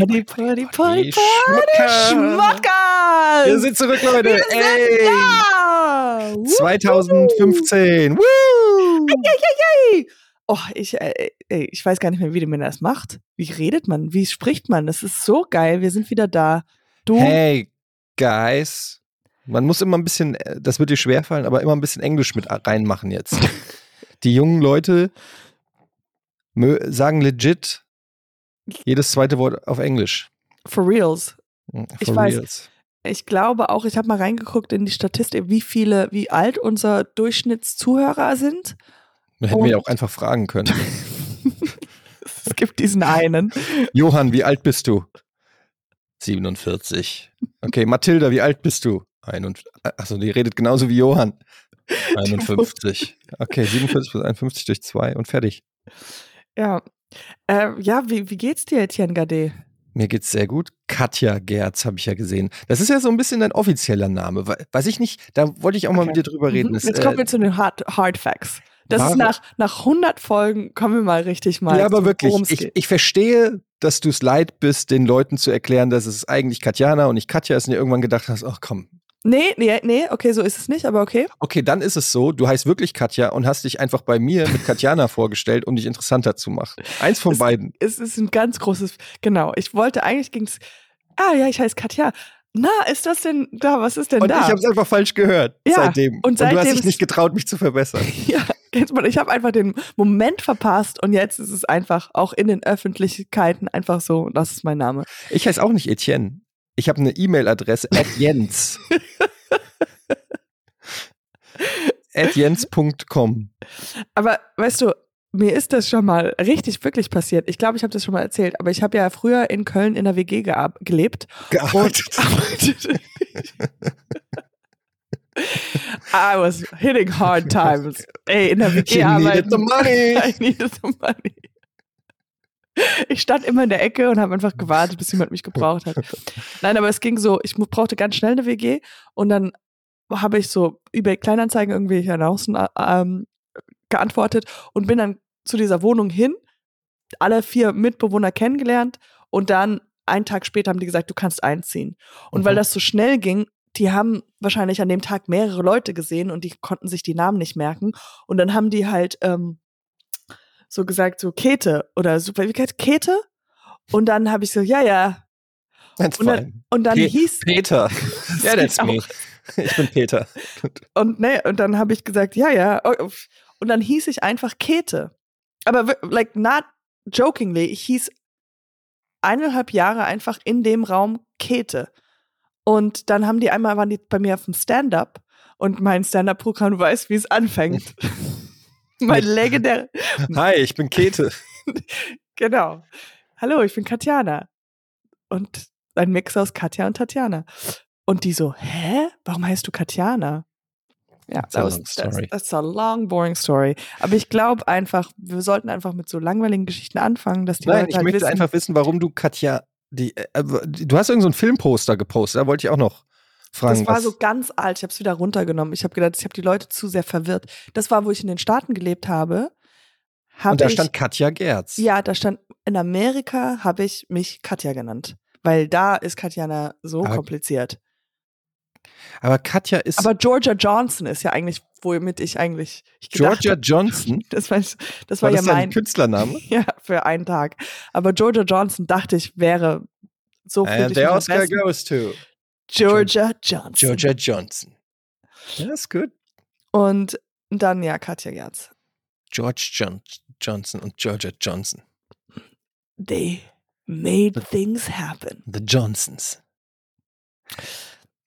Paddy, Paddy, Die Paddy, Schmuckers! Wir sind zurück, Leute. Wir sind Ey. da! Wuhu! 2015. Woo! Yay! Oh, ich, äh, ich weiß gar nicht mehr, wie man das macht. Wie redet man? Wie spricht man? Das ist so geil. Wir sind wieder da. Du, Hey, Guys. Man muss immer ein bisschen, äh, das wird dir schwerfallen, aber immer ein bisschen Englisch mit reinmachen jetzt. Die jungen Leute sagen legit jedes zweite Wort auf Englisch. for reals. For Ich weiß. reals. Ich glaube auch, ich habe mal reingeguckt in die Statistik, wie viele, wie alt unser Durchschnittszuhörer sind. Dann hätten wir ja Und- auch einfach fragen können. Es gibt diesen einen. Johann, wie alt bist du? 47. Okay, Mathilda, wie alt bist du? Achso, die redet genauso wie Johann. 51. Okay, 47 plus 51 durch 2 und fertig. Ja. Äh, ja, wie, wie geht's dir, Etienne Gade? Mir geht's sehr gut. Katja Gerz habe ich ja gesehen. Das ist ja so ein bisschen dein offizieller Name. We- Weiß ich nicht, da wollte ich auch mal Okay. mit dir drüber reden. Mhm. Jetzt äh, kommen wir zu den Hard, Hard Facts. Das ist nach, nach 100 Folgen, kommen wir mal richtig mal. ja, aber wirklich, ich, ich verstehe, dass du es leid bist, den Leuten zu erklären, dass es eigentlich Katjana und nicht Katja ist und dir irgendwann gedacht hast, ach komm. Nee, nee, nee, okay, so ist es nicht, aber okay. Okay, dann ist es so, du heißt wirklich Katja und hast dich einfach bei mir mit Katjana vorgestellt, um dich interessanter zu machen. Eins von Es- beiden. Es ist ein ganz großes, genau. Ich wollte eigentlich ging's, ah ja, ich heiße Katja. Na, ist das denn da? Was ist denn Und da? ich habe es einfach falsch gehört Ja, seitdem. und du hast seitdem dich nicht getraut, mich zu verbessern. Ja, du, ich habe einfach den Moment verpasst und jetzt ist es einfach auch in den Öffentlichkeiten einfach so, das ist mein Name. Ich heiße auch nicht Etienne. Ich habe eine E-Mail-Adresse at Jens. at jens.com. Aber weißt du, mir ist das schon mal richtig wirklich passiert. Ich glaube, ich habe das schon mal erzählt, aber ich habe ja früher in Köln in der WG gelebt Gearbeitet. I was hitting hard times. Ey, in der WG She needed arbeiten. the money. I needed the money. Ich stand immer in der Ecke und habe einfach gewartet, bis jemand mich gebraucht hat. Nein, aber es ging so, ich brauchte ganz schnell eine WG und dann habe ich so über Kleinanzeigen irgendwie hier äh, ähm, geantwortet und bin dann zu dieser Wohnung hin, alle vier Mitbewohner kennengelernt und dann einen Tag später haben die gesagt, du kannst einziehen. Und weil Mhm. das so schnell ging, die haben wahrscheinlich an dem Tag mehrere Leute gesehen und die konnten sich die Namen nicht merken. Und dann haben die halt ähm, so gesagt, so Käthe oder super, wie heißt Käthe? Und dann habe ich so, ja, ja. That's Und dann, und dann Pe- hieß Peter. Ja, that's me. Ich bin Peter. Und ne, und dann habe ich gesagt, ja, ja. oh, oh. Und dann hieß ich einfach Käthe. Aber like not jokingly, ich hieß eineinhalb Jahre einfach in dem Raum Käthe. Und dann haben die einmal waren die bei mir auf dem Stand-up und mein Stand-up-Programm, du weißt, wie es anfängt. mein legendär, Hi, ich bin Käthe. genau. Hallo, ich bin Katjana. Und ein Mix aus Katja und Tatjana. Und die so, hä? Warum heißt du Katjana? Ja, That's a that was, long that's, that's a long, boring story. Aber ich glaube einfach, wir sollten einfach mit so langweiligen Geschichten anfangen, dass die Nein, Leute ich halt möchte wissen, einfach wissen, warum du Katja. Die, äh, du hast irgendein so Filmposter gepostet, da wollte ich auch noch fragen. das war so ganz alt. Ich habe es wieder runtergenommen. Ich habe gedacht, ich habe die Leute zu sehr verwirrt. Das war, wo ich in den Staaten gelebt habe. Hab und da ich, stand Katja Gerz. Ja, da stand, in Amerika habe ich mich Katja genannt. Weil da ist Katjana so Aber- kompliziert. Aber Katja ist Aber Georgia Johnson ist ja eigentlich, womit ich eigentlich. Ich gedacht Georgia Johnson. Das war, das war, War ja das dein mein. Künstlername? Ja, für einen Tag. Aber Georgia Johnson dachte ich, wäre so viel. And the Oscar goes to Georgia Johnson. Georgia Johnson. Ja, ist gut. Und dann ja, Katja Gerz. George John Johnson und Georgia Johnson. They made things happen. The Johnsons.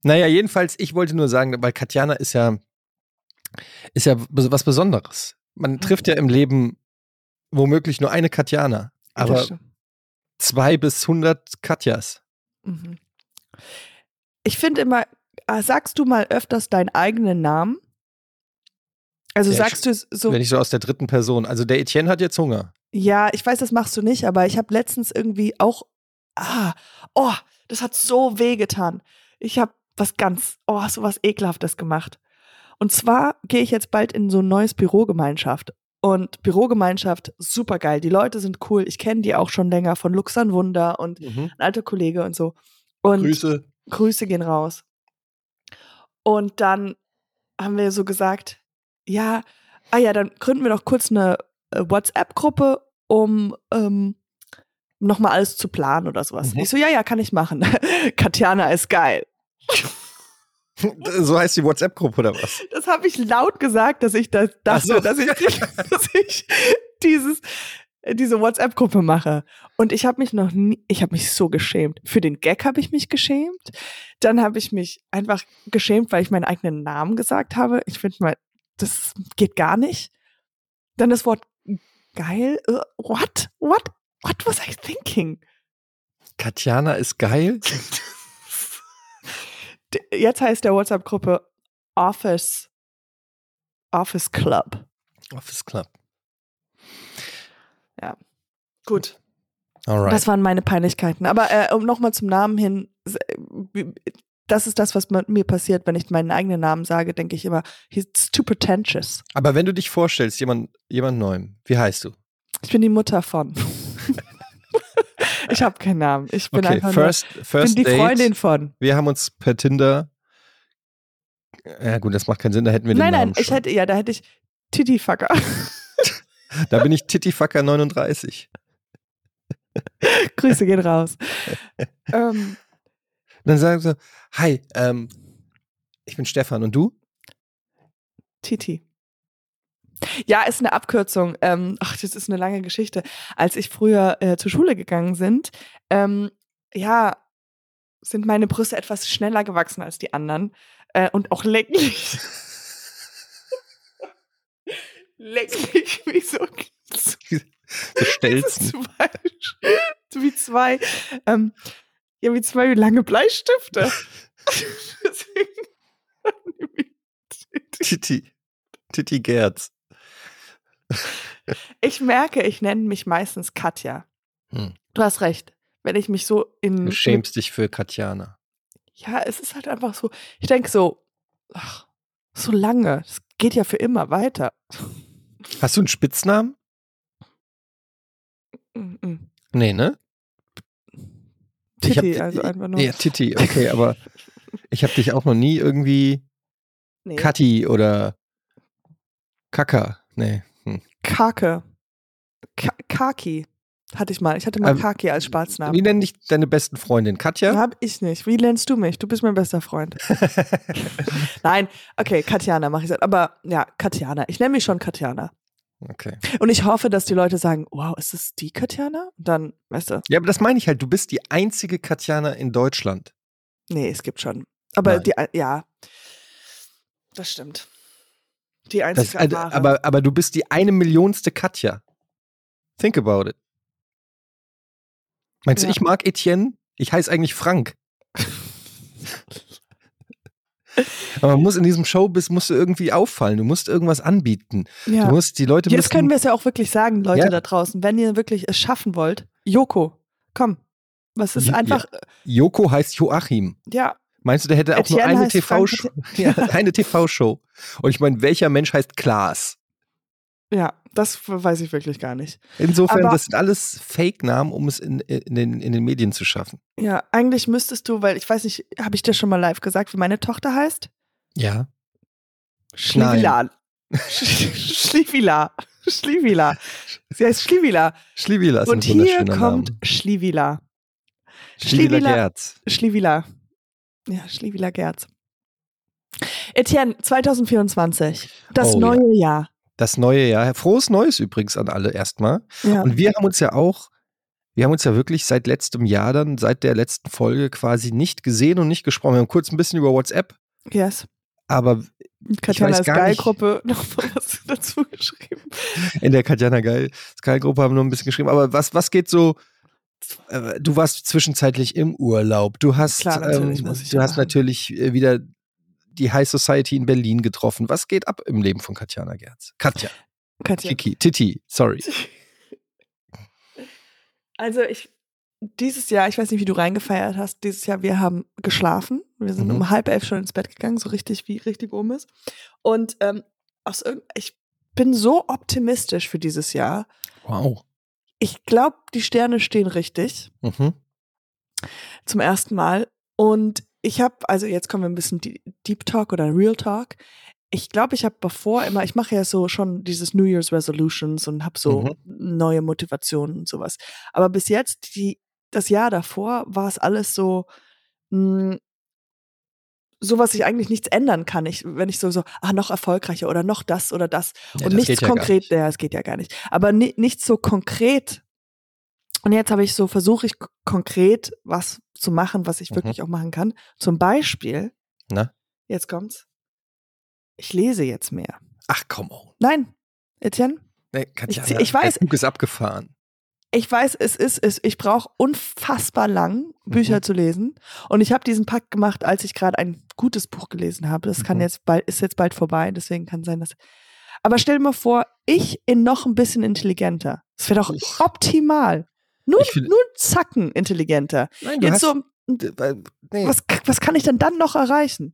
Naja, jedenfalls, ich wollte nur sagen, weil Katjana ist ja, ist ja was Besonderes. Man trifft ja im Leben womöglich nur eine Katjana, Das aber zwei bis hundert Katjas. Mhm. Ich finde immer, äh, sagst du mal öfters deinen eigenen Namen? Also Ja, sagst du es so, Wenn ich so aus der dritten Person. Also der Etienne hat jetzt Hunger. ja, ich weiß, das machst du nicht, aber ich habe letztens irgendwie auch, ah, oh, das hat so weh getan. Ich habe was ganz, oh, so was Ekelhaftes gemacht. Und zwar gehe ich jetzt bald in so ein neues Bürogemeinschaft. und Bürogemeinschaft, super geil. Die Leute sind cool. Ich kenne die auch schon länger von Luxan Wunder und Mhm. ein alter Kollege und so. Und Grüße. Grüße gehen raus. Und dann haben wir so gesagt, ja, ah ja, dann gründen wir doch kurz eine äh, WhatsApp-Gruppe, um ähm, nochmal alles zu planen oder sowas. Mhm. Ich so, ja, ja, kann ich machen. Katjana ist geil. So heißt die WhatsApp-Gruppe oder was? Das habe ich laut gesagt, dass ich das Ach dachte, so. dass ich, dass ich dieses, diese WhatsApp-Gruppe mache. Und ich habe mich noch nie, ich habe mich so geschämt. Für den Gag habe ich mich geschämt. Dann habe ich mich einfach geschämt, weil ich meinen eigenen Namen gesagt habe. Ich finde mal, das geht gar nicht. Dann das Wort geil. Äh, What? What? What was I thinking? Katjana ist geil. Jetzt heißt der WhatsApp-Gruppe Office, Office Club. Office Club. Gut. Alright. Das waren meine Peinlichkeiten. Aber äh, um nochmal zum Namen hin, äh, das ist das, was mit mir passiert, wenn ich meinen eigenen Namen sage, denke ich immer, he's too pretentious. Aber wenn du dich vorstellst, jemand, jemand Neuem, wie heißt du? Ich bin die Mutter von. ich habe keinen Namen. Ich bin Okay, einfach first, nur, first bin die Date. Freundin von. Wir haben uns per Tinder. Ja, gut, das macht keinen Sinn, da hätten wir Nein, den nein, Namen ich hätte, ja, da hätte ich Titifucker. Da bin ich Titifucker 39. Grüße gehen raus. ähm, Dann sagen sie, hi, ähm, ich bin Stefan und du? Titi. Ja, ist eine Abkürzung. Ähm, ach, das ist eine lange Geschichte. Als ich früher äh, zur Schule gegangen sind, ähm, ja, sind meine Brüste etwas schneller gewachsen als die anderen äh, und auch länglich. länglich wie so, Stelzen. zwei, wie zwei, ähm, ja, wie zwei lange Bleistifte. Titi. Titi Gerz. Ich merke, ich nenne mich meistens Katja. Hm. Du hast recht. Wenn ich mich so in. Du schämst dich für Katjana. Ja, es ist halt einfach so. Ich denke so, ach, so lange. Es geht ja für immer weiter. Hast du einen Spitznamen? Mm. Nee, ne? Ich hab- Titi, also einfach nur. Ja, Titi, okay, aber ich habe dich auch noch nie irgendwie nee. Kati oder Kaka. Nee. Hm. Kake. Ka Kaki hatte ich mal. Ich hatte mal Ähm, Kaki als Wie Spatznamen. nennen dich deine besten Freundin? Katja? Hab ich nicht. Wie nennst du mich? Du bist mein bester Freund. Nein, okay, Katjana mache ich. Aber ja, Katjana. Ich nenne mich schon Katjana. okay. Und ich hoffe, dass die Leute sagen, wow, ist es die Katjana? Und dann, weißt du, Ja, aber das meine ich halt. Du bist die einzige Katjana in Deutschland. nee, es gibt schon. Aber Nein. die, ja, das stimmt. Die Das, einzige also, wahre. aber, aber du bist die eine Millionste Katja. Think about it. Meinst Ja. du, ich mag Etienne? Ich heiße eigentlich Frank. Aber man muss in diesem Showbiz musst du irgendwie auffallen. Du musst irgendwas anbieten. ja. Du musst die Leute Jetzt müssen, können wir es ja auch wirklich sagen, Leute Ja. da draußen. Wenn ihr wirklich es schaffen wollt, Joko, komm. Was ist einfach, Joko heißt Joachim. ja, Meinst du, der hätte auch nur Etienne eine heißt Frank TV-Show? Ja, eine TV-Show. Und ich meine, welcher Mensch heißt Klaas? ja, das weiß ich wirklich gar nicht. Insofern, Aber- das sind alles Fake-Namen, um es in, in, den, in den Medien zu schaffen. Ja, eigentlich müsstest du, weil ich weiß nicht, habe ich dir schon mal live gesagt, wie meine Tochter heißt? Ja. Schlivila. Schlivila. Schlivila. Sie heißt Schlivila. Schlivila ist Und ein hier kommt Name. Schlivila Schlivila- Gerz. Schlivila. Ja, Schlivila Gerz. Etienne, 2024. Das Oh, neue Jahr. Das neue Jahr. Frohes Neues übrigens an alle erstmal. Ja. Und wir haben uns ja auch, wir haben uns ja wirklich seit letztem Jahr dann, seit der letzten Folge quasi nicht gesehen und nicht gesprochen. Wir haben kurz ein bisschen über WhatsApp, yes. aber Katjana weiß ist gar geil nicht- Gruppe noch was dazu geschrieben. in der Katjana Sky-Gruppe haben wir noch ein bisschen geschrieben. Aber was, was geht so? äh, Du warst zwischenzeitlich im Urlaub. Du hast, Klar, natürlich ähm, du hast natürlich äh, wieder die High Society in Berlin getroffen. Was geht ab im Leben von Katjana Gerz? Katja, Katja. Kiki, Titi, sorry. Also ich, dieses Jahr, ich weiß nicht, wie du reingefeiert hast, dieses Jahr, wir haben geschlafen. Wir sind Mhm. um halb elf schon ins Bett gegangen, so richtig, wie richtig oben ist. Und ähm, aus ich bin so optimistisch für dieses Jahr. Wow. Ich glaube, die Sterne stehen richtig Mhm. zum ersten Mal. Und ich habe, also jetzt kommen wir ein bisschen Deep Talk oder Real Talk. Ich glaube, ich habe bevor immer, ich mache ja so schon dieses New Year's Resolutions und habe so Mhm. neue Motivationen und sowas. Aber bis jetzt, die, das Jahr davor, war es alles so, mh, so was ich eigentlich nichts ändern kann. Ich, wenn ich so, so, ah, noch erfolgreicher oder noch das oder das. Ja, und das nichts ja konkret, nicht. ja, es geht ja gar nicht. Aber ni nichts so konkret. Und jetzt habe ich so, versuche ich konkret was zu machen, was ich Mhm. wirklich auch machen kann. Zum Beispiel, Na? jetzt kommt's, ich lese jetzt mehr. Ach, come on. Nein, Etienne, Nee, Katja, Ich- ich weiß- Der Zug ist abgefahren. ich weiß, es ist, es, ich brauche unfassbar lang, Bücher Mhm. zu lesen. Und ich habe diesen Pakt gemacht, als ich gerade ein gutes Buch gelesen habe. Das kann Mhm. jetzt bald, ist jetzt bald vorbei, deswegen kann sein, dass. Aber stell dir mal vor, ich in noch ein bisschen intelligenter. Das wäre doch optimal. Nur, find- nur Zacken intelligenter. Nein, Jetzt so, weil, nee. was, was kann ich denn dann noch erreichen?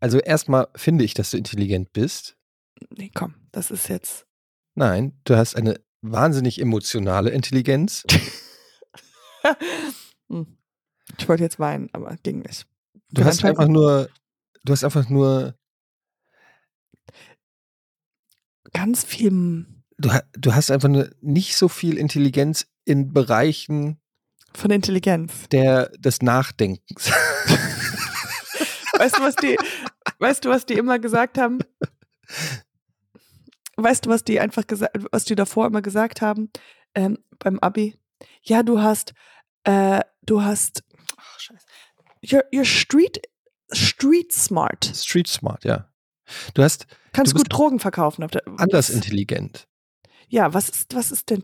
Also erstmal finde ich, dass du intelligent bist. Nee, komm, das ist jetzt. Nein, du hast eine wahnsinnig emotionale Intelligenz. Hm. ich wollte jetzt weinen, aber ging nicht. Du Bin hast einfach nur, du hast einfach nur, ganz viel du, du hast einfach nur nicht so viel Intelligenz in Bereichen von Intelligenz. der, des Nachdenkens. Weißt du, was die, weißt du, was die immer gesagt haben? Weißt du, was die einfach gesagt, was die davor immer gesagt haben ähm, beim Abi? Ja, du hast, äh, du hast, ach, scheiße, you're, you're street, street smart. Street smart, ja. Du hast Kannst Du gut Drogen verkaufen. Auf der, anders intelligent. Ja, was ist, was ist denn,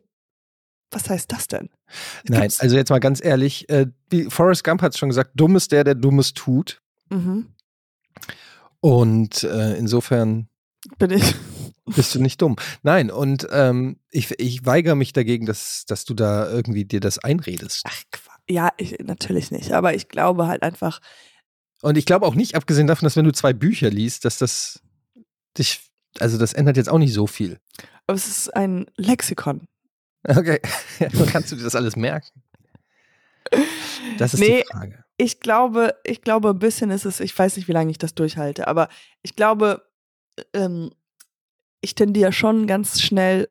was heißt das denn? Nein, Gibt's- also jetzt mal ganz ehrlich, äh, wie Forrest Gump hat es schon gesagt, dumm ist der, der Dummes tut. Mhm. Und äh, insofern Bin ich. bist du nicht dumm. Nein, und ähm, ich, ich weigere mich dagegen, dass, dass du da irgendwie dir das einredest. Ach, ja, ich, natürlich nicht. Aber ich glaube halt einfach, Und ich glaube auch nicht, abgesehen davon, dass wenn du zwei Bücher liest, dass das dich, also das ändert jetzt auch nicht so viel. aber es ist ein Lexikon. Okay, kannst du dir das alles merken? Das ist Nee. die Frage. Ich glaube, ich glaube, ein bisschen ist es, ich weiß nicht, wie lange ich das durchhalte, aber ich glaube, ähm, ich tendiere schon ganz schnell,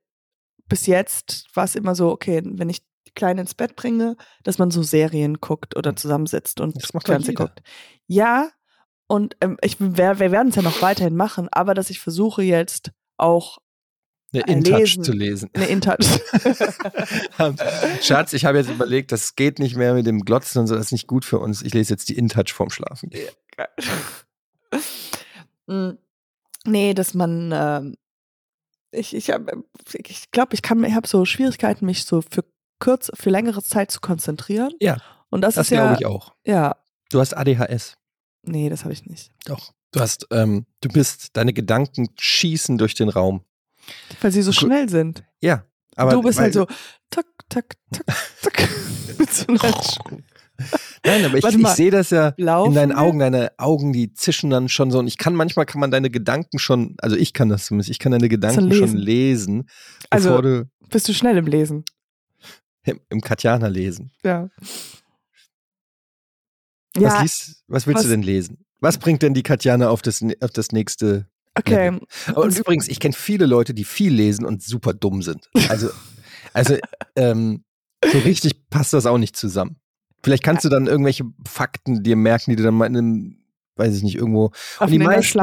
bis jetzt war es immer so, okay, wenn ich die Kleine ins Bett bringe, dass man so Serien guckt oder zusammensitzt und. Das macht Fernsehen guckt. Ja, und ähm, ich, wir, wir werden es ja noch weiterhin machen, aber dass ich versuche jetzt auch Eine Äh, InTouch zu lesen. eine InTouch. Schatz, ich habe jetzt überlegt, das geht nicht mehr mit dem Glotzen und so, das ist nicht gut für uns. Ich lese jetzt die InTouch vorm Schlafen. Mm, nee, dass man, ähm, ich, ich, glaube, ich kann, ich habe so Schwierigkeiten, mich so für kurz, für längere Zeit zu konzentrieren. Ja, Und das, Das ist ja, glaube ich auch. ja, Du hast ADHS. nee, das habe ich nicht. Doch. Du hast, ähm, du bist, deine Gedanken schießen durch den Raum. Weil sie so Gu- schnell sind. Ja. Aber du bist halt so, tak, tak, tak, tak, mit so einer Sch- Nein, aber ich, ich sehe das ja Laufen in deinen? Augen, deine Augen, die zischen dann schon so. Und ich kann manchmal kann man deine Gedanken schon, also ich kann das zumindest, ich kann deine Gedanken schon lesen. lesen, Also- du Bist du schnell im Lesen? im, im Katjana lesen. Ja. Was, Ja, liest, was willst was- du denn lesen? Was bringt denn die Katjana auf das, auf das nächste? Okay. Aber und übrigens, ich kenne viele Leute, die viel lesen und super dumm sind. Also, also ähm, so richtig passt das auch nicht zusammen. Vielleicht kannst du dann irgendwelche Fakten dir merken, die du dann mal in einem, weiß ich nicht, irgendwo Auf die einer meisten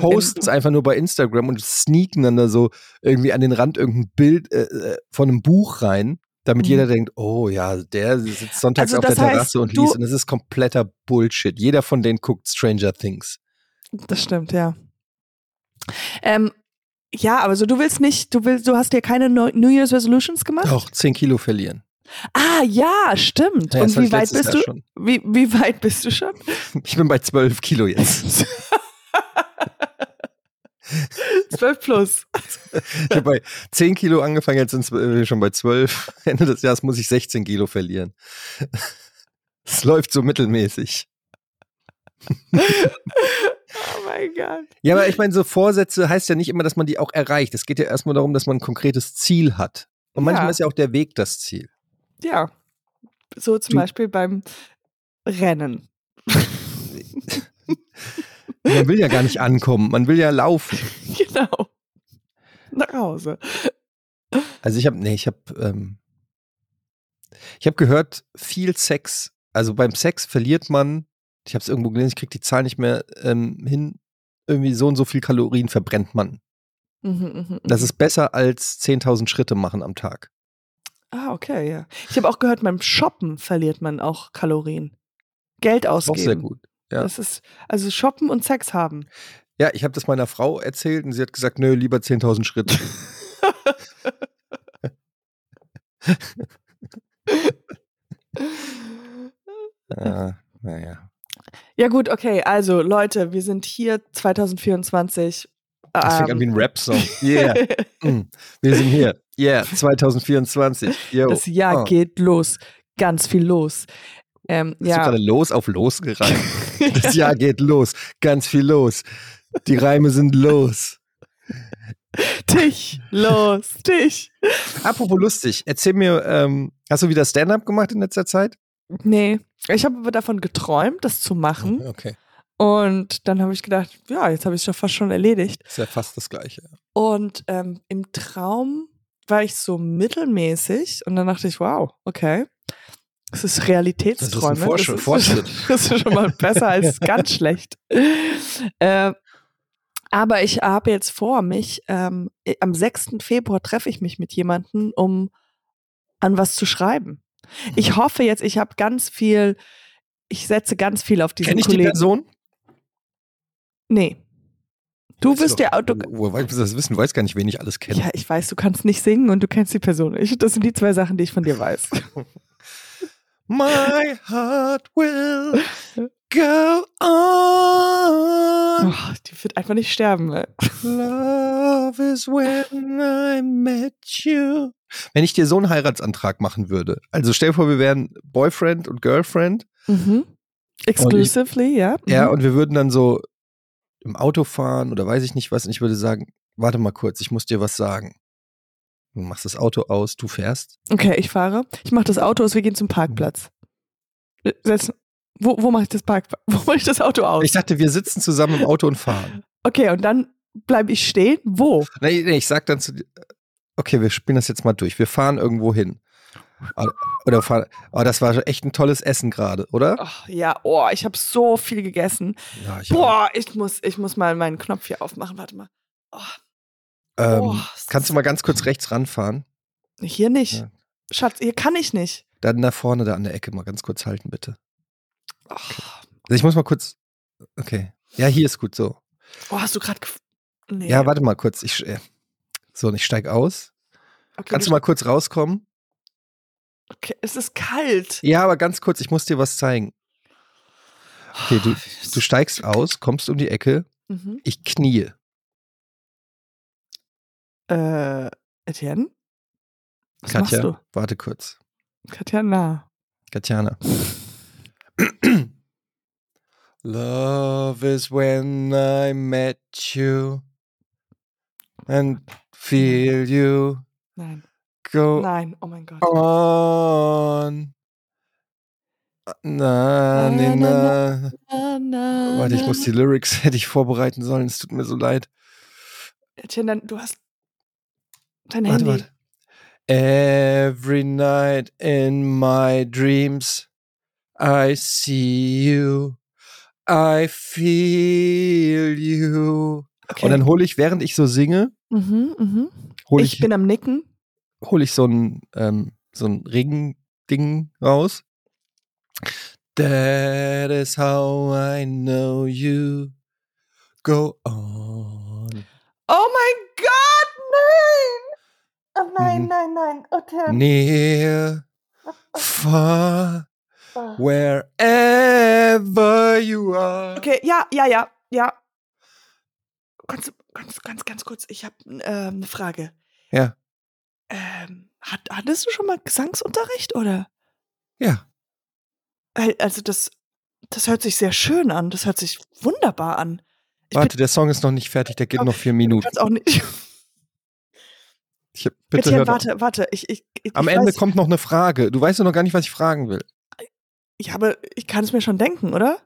posten es in, einfach nur bei Instagram und sneaken dann da so irgendwie an den Rand irgendein Bild äh, äh, von einem Buch rein, damit Mhm. jeder denkt, oh ja, der sitzt sonntags Also auf der heißt, Terrasse und liest und das ist kompletter Bullshit. Jeder von denen guckt Stranger Things. Das stimmt, ja. Ähm, Ja, aber so du willst nicht, du willst, du hast dir keine New Year's Resolutions gemacht? Auch 10 Kilo verlieren. Ah, ja, stimmt. Ja, Und wie weit bist Jahr du? schon. Wie, wie weit bist du schon? Ich bin bei 12 Kilo jetzt. 12 plus. Ich habe bei 10 Kilo angefangen, jetzt sind wir schon bei 12. Ende des Jahres muss ich 16 Kilo verlieren. Es läuft so mittelmäßig. Mein Gott. Ja, aber ich meine, so Vorsätze heißt ja nicht immer, dass man die auch erreicht. Es geht ja erstmal darum, dass man ein konkretes Ziel hat. Und manchmal Ja. ist ja auch der Weg das Ziel. Ja. So zum Du- Beispiel beim Rennen. Man will ja gar nicht ankommen, man will ja laufen. genau. Nach Hause. Also ich habe, nee, ich habe, ähm, ich habe gehört, viel Sex, also beim Sex verliert man, ich habe es irgendwo gelesen, ich krieg die Zahl nicht mehr ähm, hin, irgendwie so und so viel Kalorien verbrennt man. Mhm, mhm, Das mhm. ist besser als 10.000 Schritte machen am Tag. Ah, okay, ja. Ich habe auch gehört, beim Shoppen verliert man auch Kalorien. Geld Auch ausgeben. sehr gut. ja. Das ist, also Shoppen und Sex haben. Ja, ich habe das meiner Frau erzählt und sie hat gesagt, nö, lieber 10.000 Schritte. ah, naja. Ja, gut, okay. Also, Leute, wir sind hier 2024. Das fängt an wie ähm, ein Rap-Song. Yeah. Mm. Wir sind hier. Yeah, 2024. Yo. das Jahr Oh. geht los. Ganz viel los. Ähm, Bist du ja. gerade los auf los gerannt? Das Jahr geht los. Ganz viel los. Die Reime sind los. Dich, los, dich. Apropos lustig, erzähl mir, ähm, hast du wieder Stand-up gemacht in letzter Zeit? Nee, ich habe aber davon geträumt, das zu machen. Okay. Und dann habe ich gedacht, ja, jetzt habe ich es doch fast schon erledigt. Ist ja fast das Gleiche. Und ähm, im Traum war ich so mittelmäßig und dann dachte ich, wow, okay. Das ist Realitätsträume. Das ist ein Fortschritt- das, ist, Fortschritt. das ist schon mal besser als ganz schlecht. Äh, aber ich habe jetzt vor, mich ähm, am 6. Februar treffe ich mich mit jemandem, um an was zu schreiben. Ich hoffe jetzt, ich habe ganz viel, ich setze ganz viel auf diesen Kenn ich die Kollegen. Person? Nee. Du doch, ja, du, Woher willst du das wissen? Du weißt gar nicht, wen ich alles kenne. Ja, ich weiß, du kannst nicht singen und du kennst die Person nicht. Das sind die zwei Sachen, die ich von dir weiß. My heart will go on. Oh, die wird einfach nicht sterben. ey. Love is when I met you. Wenn ich dir so einen Heiratsantrag machen würde, also stell dir vor, wir wären Boyfriend und Girlfriend, Mhm. Exclusively, ja. Mhm. ja, und wir würden dann so im Auto fahren oder weiß ich nicht was, und ich würde sagen, warte mal kurz, ich muss dir was sagen. Du machst das Auto aus, du fährst. Okay, ich fahre. Ich mache das Auto aus, wir gehen zum Parkplatz. Äh, Setz, wo wo mache ich das Park, wo mache ich das Auto aus? Ich dachte, wir sitzen zusammen im Auto und fahren. Okay, und dann bleibe ich stehen. Wo? Nee, nee, ich sag dann zu dir, okay, wir spielen das jetzt mal durch. Wir fahren irgendwo hin. Oder- Oder fahren, oh, das war echt ein tolles Essen gerade, oder? Ach, ja, oh, ich habe so viel gegessen. Ja, ich auch. Boah, ich muss, ich muss mal meinen Knopf hier aufmachen. Warte mal. Oh, Ähm, oh, kannst du mal ganz kurz rechts ranfahren? Hier nicht. Ja. Schatz, hier kann ich nicht. Dann da vorne, da an der Ecke mal ganz kurz halten, bitte. Oh, Also ich muss mal kurz. Okay. Ja, hier ist gut so. oh hast du gerade. Nee. Ja, warte mal kurz. Ich, äh, so, und ich steig aus. okay, Kannst du mal kurz rauskommen? Okay, es ist kalt. Ja, aber ganz kurz, ich muss dir was zeigen. Okay, du, Oh, du steigst aus, kommst um die Ecke, Mhm. ich knie. Äh, Etienne? Was Katja, machst warte kurz. du? Katja, na. Katjana. Love is when I met you and feel you Nein. go Nein, oh mein Gott. on. Na, nee, na. Na, na, Warte, ich muss die Lyrics, hätte ich vorbereiten sollen, es tut mir so leid. Dann, du hast dein Warte, Handy. warte. Every night in my dreams, I see you, I feel you. Okay. Und dann hole ich, während ich so singe, mhm, mhm. hole Ich ich, bin am Nicken. hol ich so ein, ähm, so ein Ring-Ding raus. That is how I know you. Go on. Oh mein nein, nein, nein. Oh, Tim. Near, far, Ah. wherever you are. Okay, ja, ja, ja, ja. Ganz, ganz, ganz, ganz kurz. Ich habe ähm, eine Frage. Ja. Ähm, hat, hattest du schon mal Gesangsunterricht oder? Ja. Also das, das hört sich sehr schön an. Das hört sich wunderbar an. Ich Warte, der Song ist noch nicht fertig, der geht Oh, noch vier Minuten. ganz auch nicht. Ich, bitte Etienne, warte, warte. Ich, ich, Am Ende weiß, kommt noch eine Frage. Du weißt ja noch gar nicht, was ich fragen will. Ich habe, ich kann es mir schon denken, oder?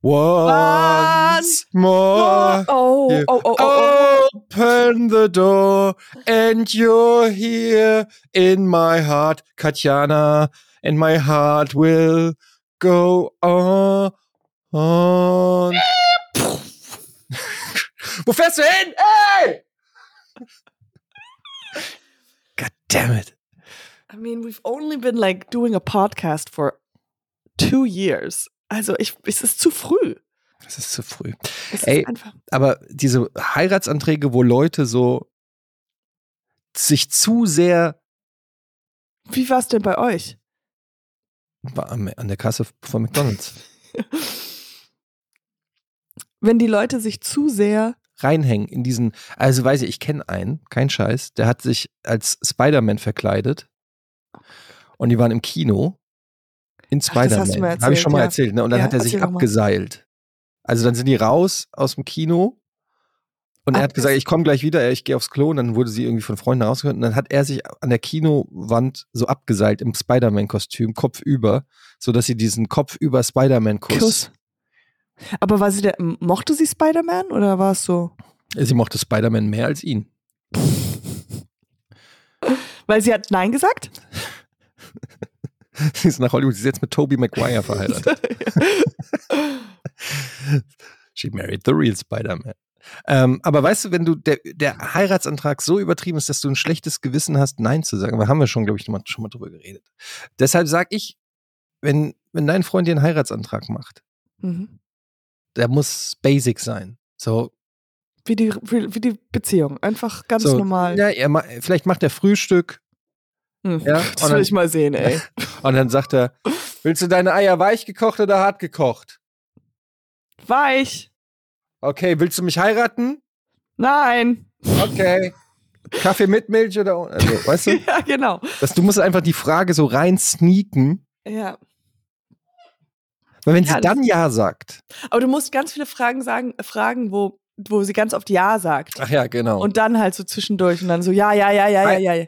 Once more. Oh, oh, you oh, oh, oh, oh. Open the door and you're here in my heart, Katjana, and my heart will go on. on. Wo fährst du hin? Ey! God damn it. I mean, we've only been like doing a podcast for two years. Also ich, es ist zu früh. Das ist zu früh. Es Ey. Aber diese Heiratsanträge, wo Leute so sich zu sehr Wie war es denn bei euch? An der Kasse von McDonalds Wenn die Leute sich zu sehr. reinhängen in diesen, also weiß ich, ich kenne einen, kein Scheiß, der hat sich als Spider-Man verkleidet und die waren im Kino in Ach, das hast du Spider-Man. Habe ich schon mal ja. erzählt, ne? Und dann Ja, hat er sich abgeseilt. Also dann sind die raus aus dem Kino und er hat gesagt, ich komme gleich wieder, ich gehe aufs Klo und dann wurde sie irgendwie von Freunden rausgehört und dann hat er sich an der Kinowand so abgeseilt im Spider-Man-Kostüm, kopfüber, sodass sie diesen kopfüber Spider-Man-Kuss Kuss. Aber war sie der, mochte sie Spider-Man oder war es so? Sie mochte Spider-Man mehr als ihn. Weil sie hat Nein gesagt? Sie ist nach Hollywood, sie ist jetzt mit Tobey Maguire verheiratet. She married the real Spider-Man. Ähm, aber weißt du, wenn du der, der Heiratsantrag so übertrieben ist, dass du ein schlechtes Gewissen hast, Nein zu sagen, aber haben wir schon, glaube ich, schon mal drüber geredet. Deshalb sag ich, wenn, wenn dein Freund dir einen Heiratsantrag macht, Mhm. der muss basic sein. So, Wie, die, wie, wie die Beziehung. Einfach ganz so normal. Ja, er, ma- vielleicht macht er Frühstück Hm. ja, das will dann- ich mal sehen, ey. und dann sagt er, willst du deine Eier weich gekocht oder hart gekocht? Weich. Okay, willst du mich heiraten? Nein. Okay. Kaffee mit Milch oder ohne? Also, weißt du? Ja, genau. Dass du musst einfach die Frage so rein sneaken. Ja. Weil wenn Ja, sie das- dann Ja sagt. Aber du musst ganz viele Fragen sagen, äh, fragen, wo, wo sie ganz oft Ja sagt. Ach ja, genau. Und dann halt so zwischendurch und dann so, ja, ja, ja, ja, ja, ja.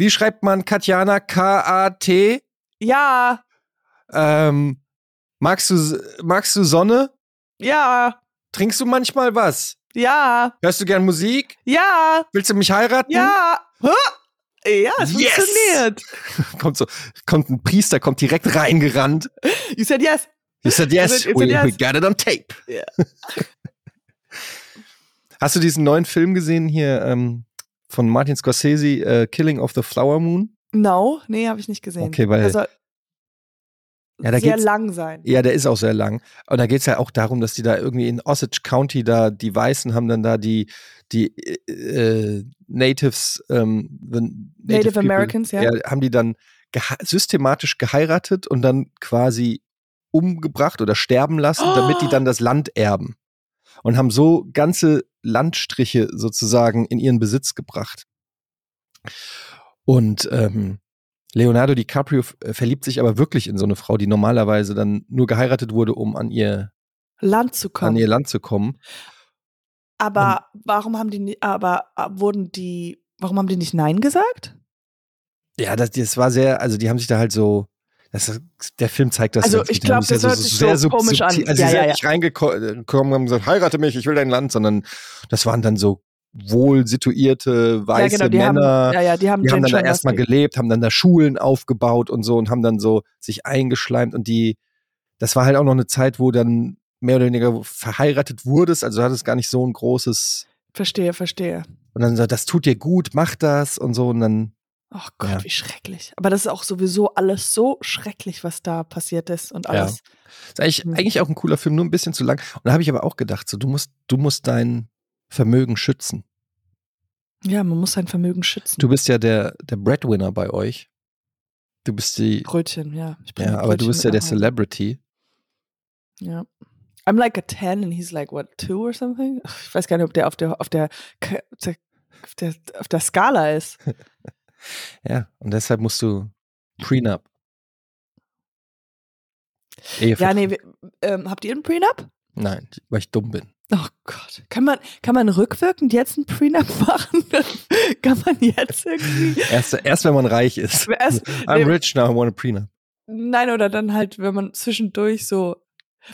Wie schreibt man Katjana K-A-T? Ja, Ähm, magst, du, magst du Sonne? ja, Trinkst du manchmal was? ja, Hörst du gern Musik? ja, Willst du mich heiraten? ja. Hä? Ja, es Yes! funktioniert. Kommt so, kommt ein Priester, kommt direkt reingerannt. You said yes. He said yes, He said we, yes. we got it on tape. Ja. Hast du diesen neuen Film gesehen hier ähm, von Martin Scorsese, äh, Killing of the Flower Moon? No, nee, habe ich nicht gesehen. Okay, weil- Der soll Ja, sehr lang sein. Ja, der ist auch sehr lang. Und da geht es ja auch darum, dass die da irgendwie in Osage County da, die Weißen haben dann da die, die äh, Natives, ähm, Native people, Americans, ja. haben die dann geha systematisch geheiratet und dann quasi umgebracht oder sterben lassen, damit die Oh! dann das Land erben. Und haben so ganze Landstriche sozusagen in ihren Besitz gebracht. Und ähm, Leonardo DiCaprio äh, verliebt sich aber wirklich in so eine Frau, die normalerweise dann nur geheiratet wurde, um an ihr, Land zu an kommen. ihr Land zu kommen. Aber warum haben die aber äh, wurden die warum haben die nicht nein gesagt? Ja, das, das war sehr, also die haben sich da halt so, das, der Film zeigt das. Also, ich gut. Die haben glaub, sich das hört sich so sub- komisch an. subtil- Also Ja, sie sind ja, ja. nicht reingekommen und haben gesagt, heirate mich, ich will dein Land, sondern das waren dann so wohl situierte weiße ja, genau, die Männer. haben ja, ja, die haben, Die haben dann da erstmal gelebt, haben dann da Schulen aufgebaut und so und haben dann so sich eingeschleimt und die, das war halt auch noch eine Zeit, wo dann mehr oder weniger verheiratet wurdest, also hattest gar nicht so ein großes, Verstehe, verstehe. und dann so, das tut dir gut, mach das und so und dann, Ach Gott, Ja. wie schrecklich. Aber das ist auch sowieso alles so schrecklich, was da passiert ist und Ja. alles. ist eigentlich, Mhm. eigentlich auch ein cooler Film, nur ein bisschen zu lang. Und da habe ich aber auch gedacht, so, du musst, du musst dein Vermögen schützen. Ja, man muss sein Vermögen schützen. Du bist ja der, der Breadwinner bei euch. Du bist die. Brötchen, ja. Ja, aber du bist ja der. Celebrity. Ja. I'm like a 10 and he's like, what, 2 or something? Ich weiß gar nicht, ob der auf der, auf der- auf der, auf der Skala ist. Ja, und deshalb musst du Prenup. Ja, Ehevertrag. nee, wir, ähm, habt ihr einen Prenup? Nein, weil ich dumm bin. Oh Gott. Kann man, kann man rückwirkend jetzt einen Prenup machen? kann man jetzt irgendwie? Erst, erst wenn man reich ist. Erst, I'm rich now, I want a Prenup. nein, oder dann halt, wenn man zwischendurch so,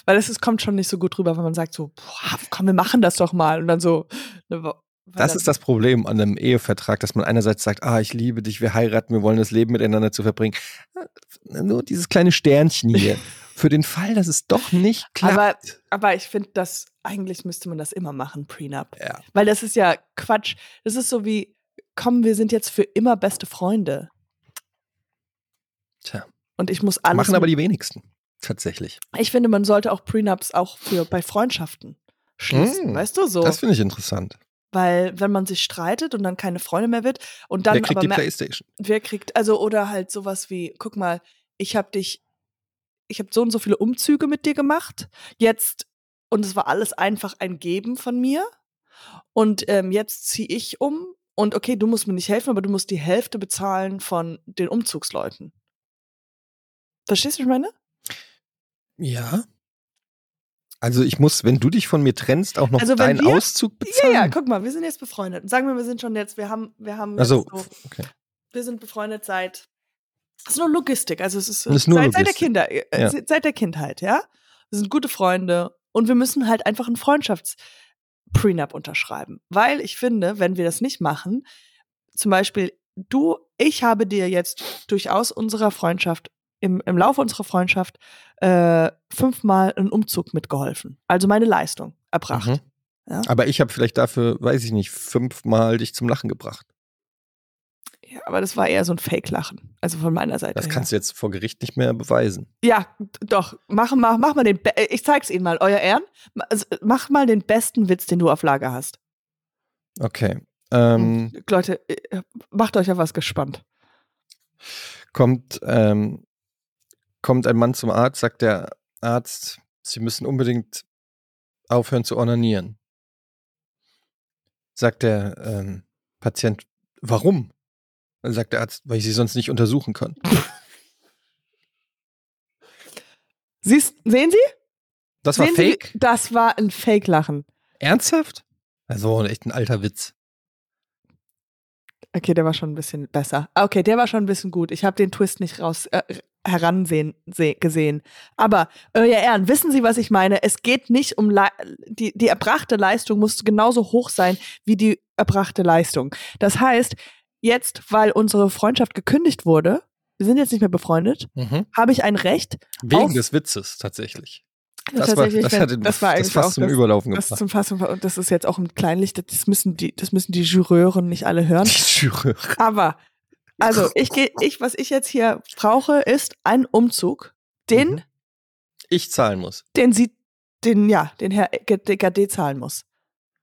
weil es kommt schon nicht so gut rüber, wenn man sagt so, boah, komm, wir machen das doch mal. Und dann so, ne, Das ist das Problem an einem Ehevertrag, dass man einerseits sagt, ah, ich liebe dich, wir heiraten, wir wollen das Leben miteinander zu verbringen. Nur dieses kleine Sternchen hier. Für den Fall, dass es doch nicht klappt. Aber, aber ich finde, das eigentlich müsste man das immer machen, Prenup. ja. Weil das ist ja Quatsch. Das ist so wie, komm, wir sind jetzt für immer beste Freunde. Tja. Und ich muss alles. Machen aber die wenigsten. Tatsächlich. ich finde, man sollte auch Prenups auch für bei Freundschaften schließen. Mm, weißt du so? Das finde ich interessant. Weil wenn man sich streitet und dann keine Freunde mehr wird und dann Wer kriegt aber die mer- Playstation? wer kriegt, also oder halt sowas wie, guck mal, ich habe dich, ich habe so und so viele Umzüge mit dir gemacht, jetzt, und es war alles einfach ein Geben von mir. Und ähm, jetzt ziehe ich um und okay, du musst mir nicht helfen, aber du musst die Hälfte bezahlen von den Umzugsleuten. Verstehst du, was ich meine? Ja. Also ich muss, wenn du dich von mir trennst, auch noch Also deinen wir- Auszug Ja, bezahlen. ja, guck mal, wir sind jetzt befreundet. Und Sagen wir, wir sind schon jetzt, wir haben, wir haben Also, so, okay. wir sind befreundet seit, es ist nur Logistik, also es ist, Das ist nur seit, seit der. Kinder, äh, Ja. se- seit der Kindheit, ja. Wir sind gute Freunde und wir müssen halt einfach einen Freundschafts-Prenup unterschreiben. Weil ich finde, wenn wir das nicht machen, zum Beispiel du, ich habe dir jetzt durchaus unserer Freundschaft, im, im Laufe unserer Freundschaft, äh, fünfmal einen Umzug mitgeholfen. Also meine Leistung erbracht. Mhm. Ja. Aber ich habe vielleicht dafür, weiß ich nicht, fünfmal dich zum Lachen gebracht. Ja, aber das war eher so ein Fake-Lachen. Also von meiner Seite. Das her. kannst du jetzt vor Gericht nicht mehr beweisen. Ja, doch. Mach, mach, mach mal den. Be ich zeig's Ihnen mal, euer Ehren. Ma- Mach mal den besten Witz, den du auf Lager hast. Okay. Ähm, Leute, äh, macht euch auf was gespannt. kommt, ähm, kommt ein Mann zum Arzt, sagt der Arzt, Sie müssen unbedingt aufhören zu ornanieren. Sagt der ähm, Patient, warum? Dann sagt der Arzt, weil ich Sie sonst nicht untersuchen kann. Siehst, sehen Sie? Das war sehen fake? Sie? Das war ein Fake-Lachen. Ernsthaft? Also echt ein alter Witz. Okay, der war schon ein bisschen besser. Ah, Okay, der war schon ein bisschen gut. Ich habe den Twist nicht raus äh, heransehen seh, gesehen. Aber euer Ehren, wissen Sie, was ich meine? Es geht nicht um Le die die erbrachte Leistung muss genauso hoch sein wie die erbrachte Leistung. Das heißt, jetzt, weil unsere Freundschaft gekündigt wurde, wir sind jetzt nicht mehr befreundet, Mhm. habe ich ein Recht. Wegen des Witzes tatsächlich. Das, war, tatsächlich, das, hat den, das war das fast zum das, Überlaufen das gebracht. zum und das ist jetzt auch im Kleinlicht. Das müssen die, das müssen die Jureuren nicht alle hören. Die Jury. Aber, also, ich gehe, ich, was ich jetzt hier brauche, ist ein Umzug, den, Mhm. Ich zahlen muss. den sie, den, ja, den Herr GD zahlen muss.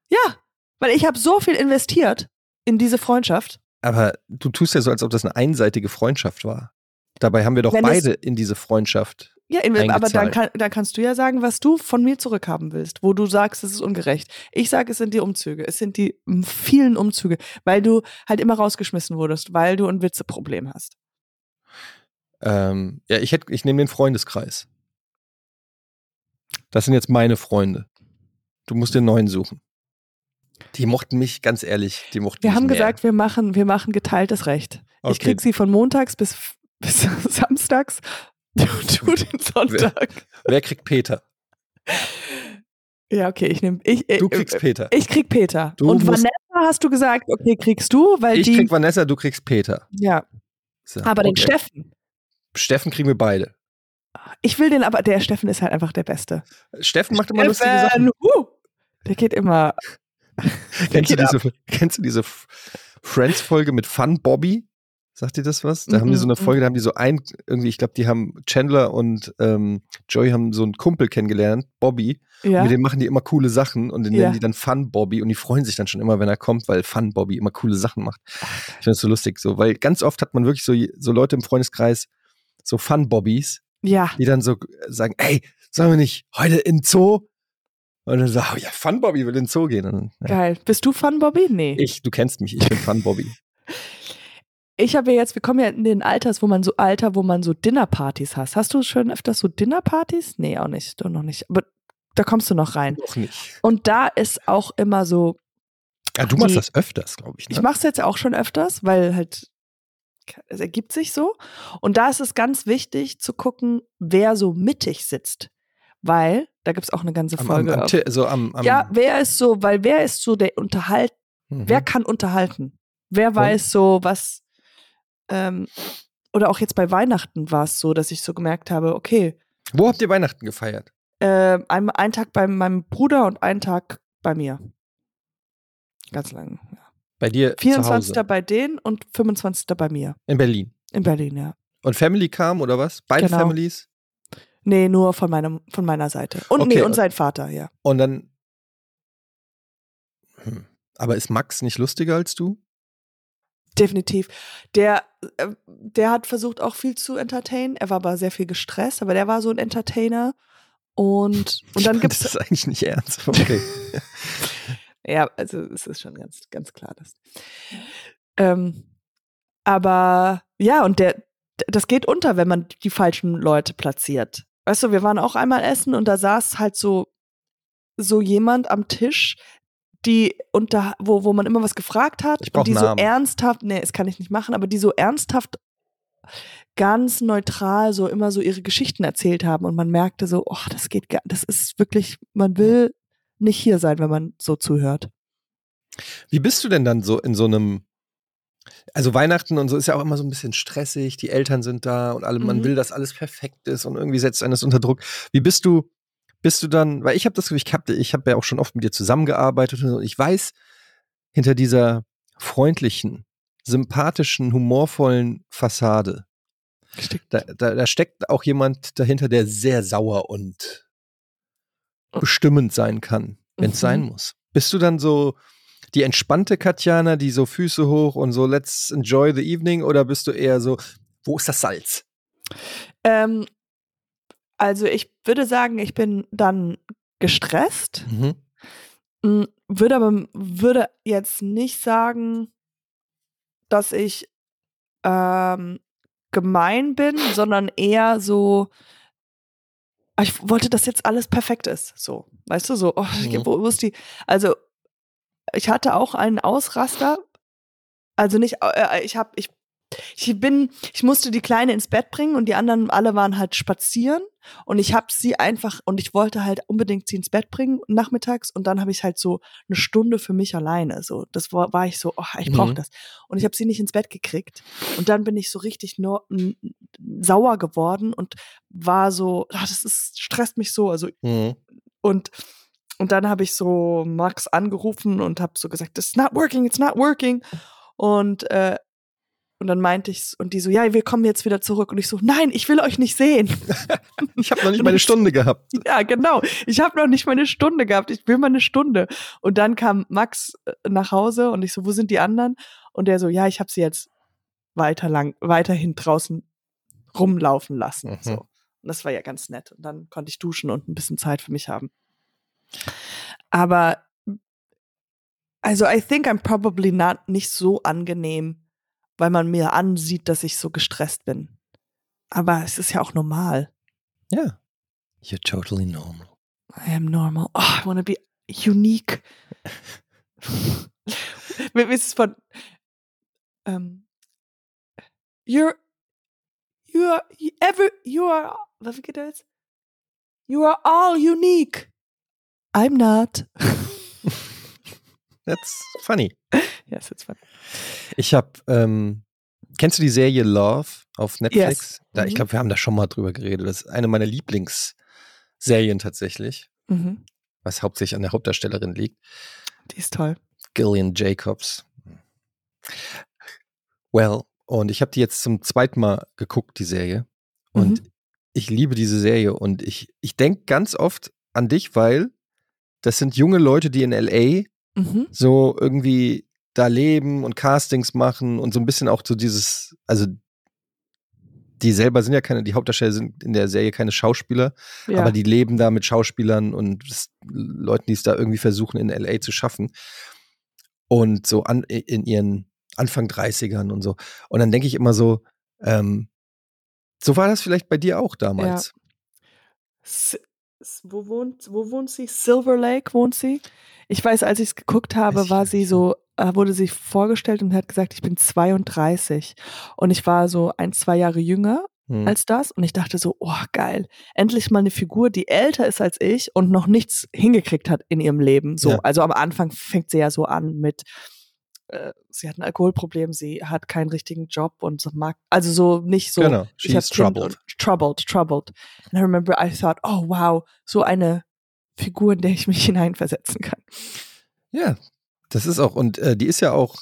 Ja, weil ich habe so viel investiert in diese Freundschaft. Aber du tust ja so, als ob das eine einseitige Freundschaft war. Dabei haben wir doch Wenn beide in diese Freundschaft. Ja, aber dann, kann, dann kannst du ja sagen, was du von mir zurückhaben willst, wo du sagst, es ist ungerecht. Ich sage, es sind die Umzüge. Es sind die vielen Umzüge, weil du halt immer rausgeschmissen wurdest, weil du ein Witzeproblem hast. Ähm, ja, ich ich nehme den Freundeskreis. Das sind jetzt meine Freunde. Du musst den neuen suchen. Die mochten mich, ganz ehrlich, die mochten Wir haben mehr. gesagt, wir machen, wir machen geteiltes Recht. Ich Okay. krieg sie von montags bis, bis samstags. Du, du den Sonntag. Wer kriegt Peter? Ja, okay, ich nehme. Ich, Du äh, kriegst äh, Peter. Ich krieg Peter. Du Und Vanessa hast du gesagt, okay, kriegst du, weil Ich die. krieg Vanessa, du kriegst Peter. ja, So, aber den okay. Steffen. Steffen kriegen wir beide. Ich will den, aber der Steffen ist halt einfach der Beste. Steffen macht immer lustige Sachen. Steffen, huh, der geht immer. Kennst du, geht ab. diese, kennst du diese Friends-Folge mit Fun Bobby? Sagt ihr das was? Da haben die so eine Mhm, mhm. Folge, da haben die so ein, irgendwie, ich glaube, die haben Chandler und ähm, Joey haben so einen Kumpel kennengelernt, Bobby. Ja. Und mit dem machen die immer coole Sachen und den Ja. nennen die dann Fun Bobby und die freuen sich dann schon immer, wenn er kommt, weil Fun Bobby immer coole Sachen macht. Ich finde das so lustig so, weil ganz oft hat man wirklich so, so Leute im Freundeskreis, so Fun Bobbys, ja. die dann so sagen, ey, sollen wir nicht heute in Zoo? Und dann sagen, ja, Fun Bobby will in den Zoo gehen. Und, ja. Geil. Bist du Fun, Bobby? Nee. Ich, du kennst mich, ich bin Fun Bobby. Ich habe ja jetzt, wir kommen ja in den Alters, wo man so Alter, wo man so Dinnerpartys hast. Hast du schon öfters so Dinnerpartys? Nee, auch nicht, du noch nicht. Aber da kommst du noch rein. Noch nicht. Und da ist auch immer so, Ja, du machst Die- das öfters, glaube ich. Ne? ich mache es jetzt auch schon öfters, weil halt es ergibt sich so. Und da ist es ganz wichtig zu gucken, wer so mittig sitzt. Weil, da gibt es auch eine ganze am, am, Folge. am, Ti- so am, am ja, wer ist so, weil wer ist so der Unterhalt, mhm. wer kann unterhalten? Wer weiß so, was, ähm, oder auch jetzt bei Weihnachten war es so, dass ich so gemerkt habe, okay, Wo habt ihr Weihnachten gefeiert? äh, ein, ein Tag bei meinem Bruder und ein Tag bei mir. Ganz lang. Ja. Bei dir 24. zu Hause bei denen und 25. bei mir. in Berlin. In Berlin, ja. Und Family kam oder was? Beide Genau. Families? Nee, nur von, meinem, von meiner Seite. Und Okay, nee, und und- sein Vater, ja. Und dann. Hm. Aber ist Max nicht lustiger als du? Definitiv. Der, äh, der hat versucht auch viel zu entertainen. Er war aber sehr viel gestresst, aber der war so ein Entertainer. Und, und dann ich gibt's das eigentlich nicht ernst. Okay. Ja, also es ist schon ganz, ganz klar, dass. Ähm, aber ja, und der, das geht unter, wenn man die falschen Leute platziert. Weißt du, wir waren auch einmal essen und da saß halt so, so jemand am Tisch, die unter, wo, wo man immer was gefragt hat und die Namen. so ernsthaft, nee, das kann ich nicht machen, aber die so ernsthaft ganz neutral so immer so ihre Geschichten erzählt haben und man merkte so, oh, das geht gar, das ist wirklich, man will nicht hier sein, wenn man so zuhört. Wie bist du denn dann so in so einem. Also Weihnachten und so ist ja auch immer so ein bisschen stressig, die Eltern sind da und alle, man Mhm. will, dass alles perfekt ist und irgendwie setzt eines unter Druck. Wie bist du, bist du dann, weil ich habe das Gefühl, ich habe ich hab ja auch schon oft mit dir zusammengearbeitet und ich weiß, hinter dieser freundlichen, sympathischen, humorvollen Fassade, da, da, da steckt auch jemand dahinter, der sehr sauer und bestimmend sein kann, wenn es Mhm. sein muss. Bist du dann so die entspannte Katjana, die so Füße hoch und so let's enjoy the evening oder bist du eher so, wo ist das Salz? Ähm, also ich würde sagen, ich bin dann gestresst, Mhm. m, würde aber würde jetzt nicht sagen, dass ich ähm, gemein bin, sondern eher so, ah, ich wollte, dass jetzt alles perfekt ist. So, weißt du, so, oh, Mhm. wo, wo ist die? Also ich hatte auch einen Ausraster. Also nicht, äh, ich habe, ich, ich bin, ich musste die Kleine ins Bett bringen und die anderen alle waren halt spazieren und ich habe sie einfach und ich wollte halt unbedingt sie ins Bett bringen nachmittags und dann habe ich halt so eine Stunde für mich alleine. So, das war, war ich so, oh, ich brauche Mhm. das und ich habe sie nicht ins Bett gekriegt und dann bin ich so richtig nur sauer geworden und war so, ah, das ist stresst mich so. Also Mhm. und, und dann habe ich so Max angerufen und habe so gesagt, it's not working, it's not working. Und, äh, und dann meinte ich, und die so, ja, wir kommen jetzt wieder zurück. Und ich so, nein, ich will euch nicht sehen. Ich habe noch nicht meine Stunde gehabt. ja, genau. Ich habe noch nicht meine Stunde gehabt. Ich will meine Stunde. Und dann kam Max äh, nach Hause und ich so, wo sind die anderen? Und der so, ja, ich habe sie jetzt weiter lang, weiterhin draußen rumlaufen lassen. Mhm. So. Und das war ja ganz nett. Und dann konnte ich duschen und ein bisschen Zeit für mich haben. Aber also I think I'm probably not nicht so angenehm, weil man mir ansieht, dass ich so gestresst bin. Aber es ist ja auch normal. Ja. You're totally normal. I am normal. Oh, I want to be unique. Mir ist es von ähm, You're you are you ever you are was geht das? You are all unique. I'm not. That's funny. yes, it's fun. Ich habe, ähm, kennst du die Serie Love auf Netflix? Yes. Da, ich Mhm. glaube, wir haben da schon mal drüber geredet. Das ist eine meiner Lieblingsserien tatsächlich, Mhm. was hauptsächlich an der Hauptdarstellerin liegt. Die ist toll. Gillian Jacobs. Well, Und ich habe die jetzt zum zweiten Mal geguckt, die Serie. Und Mhm. ich liebe diese Serie. Und ich, ich denke ganz oft an dich, weil das sind junge Leute, die in LA Mhm. so irgendwie da leben und Castings machen und so ein bisschen auch so dieses, also die selber sind ja keine, die Hauptdarsteller sind in der Serie keine Schauspieler, Ja. aber die leben da mit Schauspielern und Leuten, die es da irgendwie versuchen, in LA zu schaffen. Und so an, in ihren Anfang 30ern und so. Und dann denke ich immer so, ähm, so war das vielleicht bei dir auch damals. S- wo, wohnt, wo wohnt sie? Silver Lake wohnt sie? Ich weiß, als ich es geguckt habe, war sie so, äh, wurde sie vorgestellt und hat gesagt, ich bin 32. Und ich war so ein, zwei Jahre jünger Hm. als das. Und ich dachte so, oh geil, endlich mal eine Figur, die älter ist als ich und noch nichts hingekriegt hat in ihrem Leben. So, Ja. also am Anfang fängt sie ja so an mit, äh, sie hat ein Alkoholproblem, sie hat keinen richtigen Job und mag, also so nicht so. Genau, she's troubled. Troubled, troubled. And I remember I thought, oh wow, so eine Figur, in der ich mich hineinversetzen kann. Ja, das ist auch, und äh, die ist ja auch,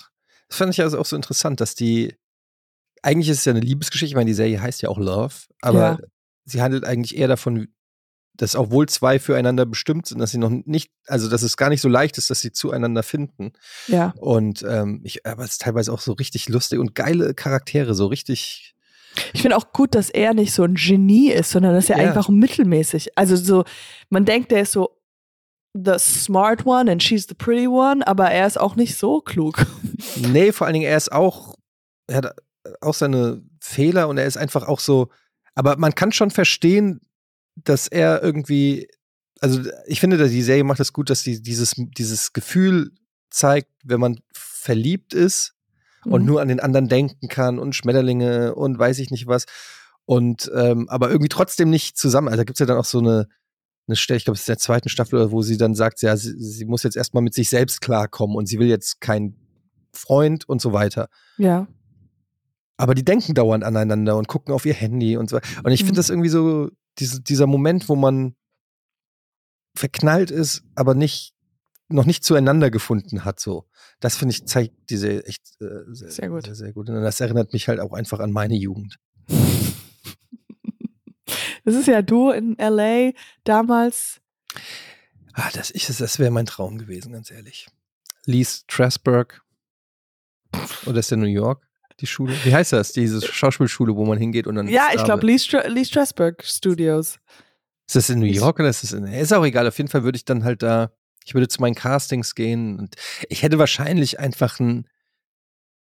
das fand ich also auch so interessant, dass die, eigentlich ist es ja eine Liebesgeschichte, ich meine, die Serie heißt ja auch Love, aber Ja. sie handelt eigentlich eher davon, dass auch wohl zwei füreinander bestimmt sind, dass sie noch nicht, also dass es gar nicht so leicht ist, dass sie zueinander finden. Ja. Und ähm, ich, aber es ist teilweise auch so richtig lustig und geile Charaktere, so richtig. Ich finde auch gut, dass er nicht so ein Genie ist, sondern dass er Ja. einfach mittelmäßig. Also so, man denkt, der ist so the smart one and she's the pretty one, aber er ist auch nicht so klug. Nee, vor allen Dingen, er ist auch, er hat auch seine Fehler und er ist einfach auch so, aber man kann schon verstehen, dass er irgendwie, also ich finde, dass die Serie macht es gut, dass sie dieses, dieses Gefühl zeigt, wenn man verliebt ist und Mhm. nur an den anderen denken kann und Schmetterlinge und weiß ich nicht was. Und ähm, aber irgendwie trotzdem nicht zusammen. Also da gibt es ja dann auch so eine, eine Stelle, ich glaube, es ist in der zweiten Staffel, wo sie dann sagt, ja, sie, sie muss jetzt erstmal mit sich selbst klarkommen und sie will jetzt keinen Freund und so weiter. Ja. Aber die denken dauernd aneinander und gucken auf ihr Handy und so. Und ich Mhm. finde das irgendwie so, diese, dieser Moment, wo man verknallt ist, aber nicht, noch nicht zueinander gefunden hat, so. Das finde ich, zeigt diese echt äh, sehr, Sehr gut. Sehr, sehr gut. Und das erinnert mich halt auch einfach an meine Jugend. Das ist ja du in LA damals. Ah, das ist es, das wäre mein Traum gewesen, ganz ehrlich. Lee Strasberg. Oder ist der New York? Die Schule? Wie heißt das? Diese Schauspielschule, wo man hingeht und dann. Ja, ich glaube? Lee, Stra Lee Strasberg Studios. Ist das in New York oder ist das in. Ist auch egal. Auf jeden Fall würde ich dann halt da. Ich würde zu meinen Castings gehen und ich hätte wahrscheinlich einfach ein,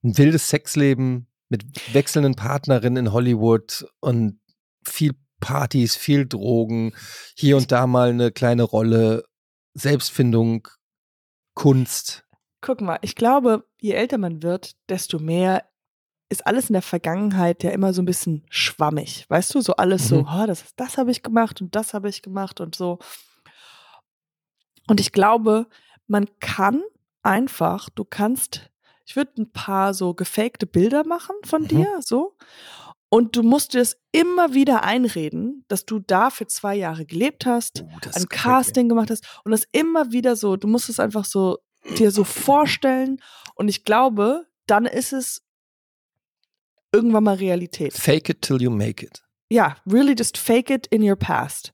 ein wildes Sexleben mit wechselnden Partnerinnen in Hollywood und viel Partys, viel Drogen, hier und da mal eine kleine Rolle, Selbstfindung, Kunst. Guck mal, ich glaube, je älter man wird, desto mehr ist alles in der Vergangenheit ja immer so ein bisschen schwammig. Weißt du, so alles so, Mhm. oh, das, das habe ich gemacht und das habe ich gemacht und so. Und ich glaube, man kann einfach, du kannst, ich würde ein paar so gefakte Bilder machen von Mhm. dir, so. Und du musst dir es immer wieder einreden, dass du da für zwei Jahre gelebt hast, Oh, das ein. Casting gemacht hast und das immer wieder so, du musst es einfach so dir so vorstellen und ich glaube, dann ist es irgendwann mal Realität. Fake it till you make it. Ja, really just fake it in your past.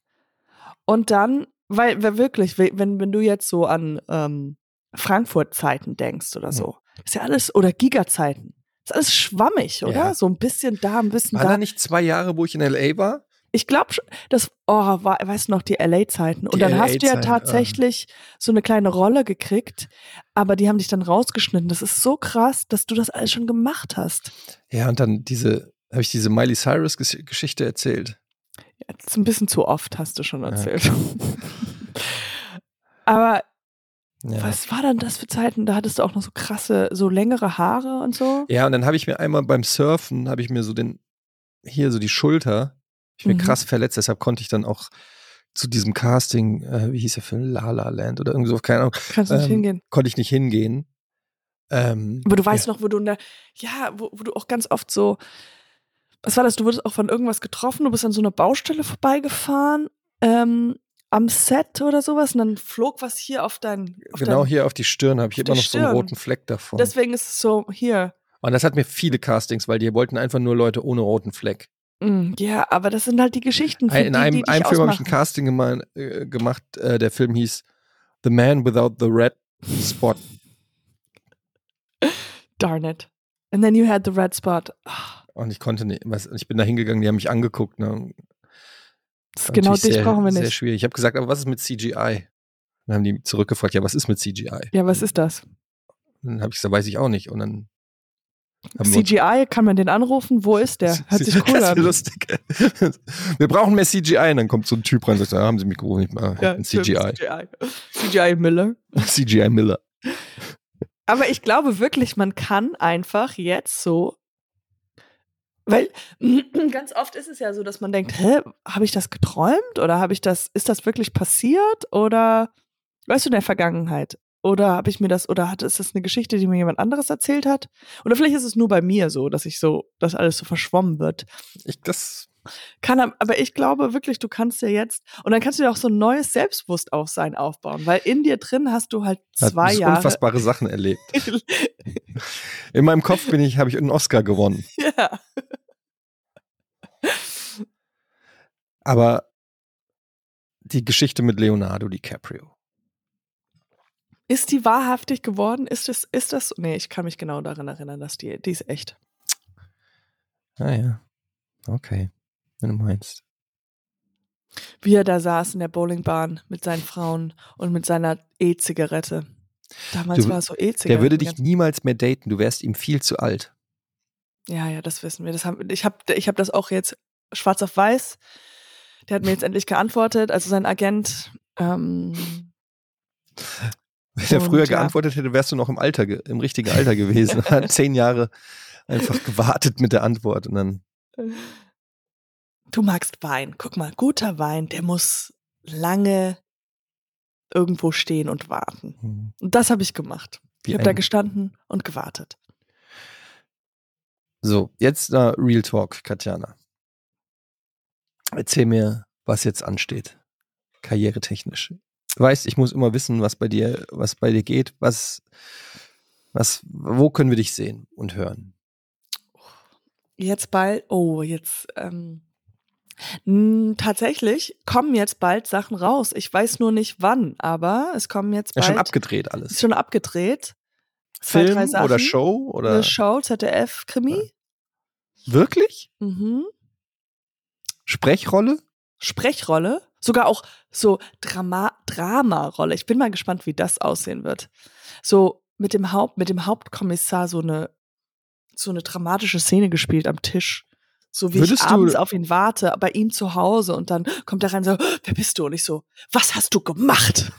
Und dann, weil, weil wirklich, wenn, wenn du jetzt so an ähm, Frankfurt-Zeiten denkst oder so, ist ja alles, oder Giga-Zeiten, ist alles schwammig, oder? Ja. So ein bisschen da, ein bisschen War da. da nicht zwei Jahre, wo ich in L.A. war? Ich glaube, das, oh, war, weißt du noch, die LA-Zeiten. Und Die dann hast du ja tatsächlich so eine kleine Rolle gekriegt, aber die haben dich dann rausgeschnitten. Das ist so krass, dass du das alles schon gemacht hast. Ja, und dann diese, habe ich diese Miley Cyrus-Geschichte erzählt. Ja, das ist ein bisschen zu oft, hast du schon Ja. erzählt. aber Ja. was war dann das für Zeiten? Da hattest du auch noch so krasse, so längere Haare und so. Ja, und dann habe ich mir einmal beim Surfen, habe ich mir so den, hier so die Schulter, ich mir Mhm. krass verletzt, deshalb konnte ich dann auch zu diesem Casting, äh, wie hieß der Film, La La Land oder irgendwie so, keine Ahnung, Kannst du nicht ähm, hingehen. konnte ich nicht hingehen. Ähm, Aber du weißt ja. noch, wo du in der, ja, wo, wo du auch ganz oft so, was war das? Du wurdest auch von irgendwas getroffen, du bist an so einer Baustelle vorbeigefahren, ähm, am Set oder sowas, und dann flog was hier auf dein, auf Genau dein, hier auf die Stirn habe ich immer noch so einen Stirn. roten Fleck davon. Deswegen ist es so, hier. Und das hat mir viele Castings, weil die wollten einfach nur Leute ohne roten Fleck. Mm, Ja, aber das sind halt die Geschichten. In die, einem, die einem Film habe ich ein. Casting gema äh, gemacht, äh, der Film hieß The Man Without the Red Spot. Darn it. And then you had the red spot. Ah, Und ich konnte nicht, was, ich bin da hingegangen, die haben mich angeguckt. Ne? Das genau dich sehr, brauchen wir Sehr nicht. schwierig. Ich habe gesagt, aber was ist mit CGI? Dann haben die zurückgefragt, ja, was ist mit CGI? Ja, was ist das? Dann habe ich gesagt, weiß ich auch nicht. Und dann CGI, kann man den anrufen? Wo ist der? Hört sich cool das an. lustig. Wir brauchen mehr CGI. Und dann kommt so ein Typ rein und sagt, ah, haben Sie mich gerufen? Ich mal, Ja, CGI. CGI. CGI Miller. CGI Miller. Aber ich glaube wirklich, man kann einfach jetzt so, weil ganz oft ist es ja so, dass man denkt, hä, habe ich das geträumt oder habe ich das, ist das wirklich passiert oder weißt du in der Vergangenheit? Oder habe ich mir das, oder hat, ist das eine Geschichte, die mir jemand anderes erzählt hat? Oder vielleicht ist es nur bei mir so, dass ich so, dass alles so verschwommen wird. Ich, das, Kann, aber ich glaube wirklich, du kannst dir jetzt, und dann kannst du dir auch so ein neues Selbstbewusstsein aufbauen, weil in dir drin hast du halt zwei Jahre. unfassbare Sachen erlebt. In meinem Kopf bin ich, habe ich einen Oscar gewonnen. ja. Aber die Geschichte mit Leonardo DiCaprio. Ist die wahrhaftig geworden? Ist es, ist das? Nee, ich kann mich genau daran erinnern, dass die, die ist echt. Ah ja. Okay. Wenn du meinst. Wie er da saß in der Bowlingbahn mit seinen Frauen und mit seiner E-Zigarette. Damals Du- war es so E-Zigarette. Der würde dich niemals mehr daten. Du wärst ihm viel zu alt. Ja, ja, das wissen wir. Das haben, ich habe ich hab das auch jetzt schwarz auf weiß. Der hat mir jetzt endlich geantwortet. Also sein Agent. Ähm, Wenn er früher geantwortet hätte, wärst du noch im Alter, im richtigen Alter gewesen. Hat zehn Jahre einfach gewartet mit der Antwort und dann. du magst Wein. Guck mal, guter Wein, der muss lange irgendwo stehen und warten. hm, Und das habe ich gemacht. Wie ich habe da gestanden und gewartet. So, jetzt äh, Real Talk, Katjana. Erzähl mir, was jetzt ansteht. Karrieretechnisch. Weißt, ich muss immer wissen, was bei dir, was bei dir geht, was, was, wo können wir dich sehen und hören? Jetzt bald, oh, jetzt, ähm, tatsächlich kommen jetzt bald Sachen raus. Ich weiß nur nicht wann, aber es kommen jetzt Ja, bald. schon abgedreht ist alles. schon abgedreht. Film Sachen. oder Show oder Eine Show, ZDF, Krimi. wirklich? Mhm. Sprechrolle? Sprechrolle. Sogar auch so Drama, Drama-Rolle. Ich bin mal gespannt, wie das aussehen wird. So mit dem Haupt, mit dem Hauptkommissar so eine, so eine dramatische Szene gespielt am Tisch. So wie Würdest ich abends auf ihn warte, bei ihm zu Hause und dann kommt er rein und so, wer bist du? Und ich so, was hast du gemacht?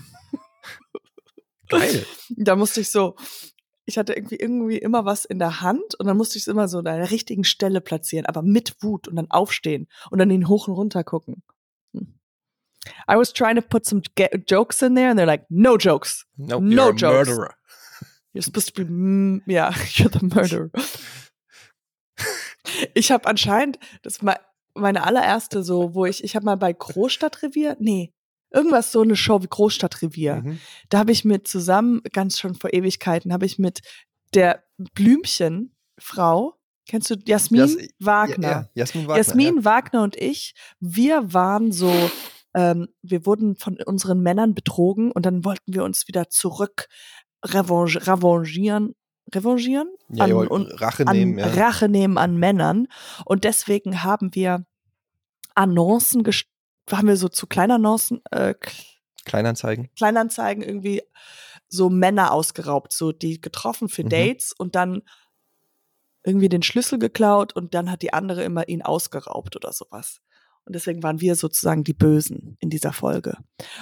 Geil. Da musste ich so, ich hatte irgendwie irgendwie immer was in der Hand und dann musste ich es immer so an der richtigen Stelle platzieren, aber mit Wut und dann aufstehen und dann ihn hoch und runter gucken. I was trying to put some ge- jokes in there and they're like, no jokes. No, No you're a jokes. murderer. You're supposed to be, mm, yeah, you're the murderer. ich habe anscheinend, das war meine allererste so, wo ich, ich habe mal bei Großstadtrevier, nee, irgendwas so eine Show wie Großstadtrevier. Mhm. da habe ich mit zusammen, ganz schon vor Ewigkeiten, habe ich mit der Blümchenfrau, kennst du Jasmin Jas- Wagner? Ja, ja. Jasmin Wagner. Jasmin Wagner und ich, wir waren so, ähm, wir wurden von unseren Männern betrogen und dann wollten wir uns wieder zurück revanche, revanchieren, revanchieren? Ja, ja, an- und- Rache an nehmen, ja. Rache nehmen an Männern. Und deswegen haben wir Annoncen, haben wir so zu Kleinannoncen, äh, Kleinanzeigen. Kleinanzeigen irgendwie so Männer ausgeraubt, so die getroffen für Mhm. Dates und dann irgendwie den Schlüssel geklaut und dann hat die andere immer ihn ausgeraubt oder sowas. Und deswegen waren wir sozusagen die Bösen in dieser Folge.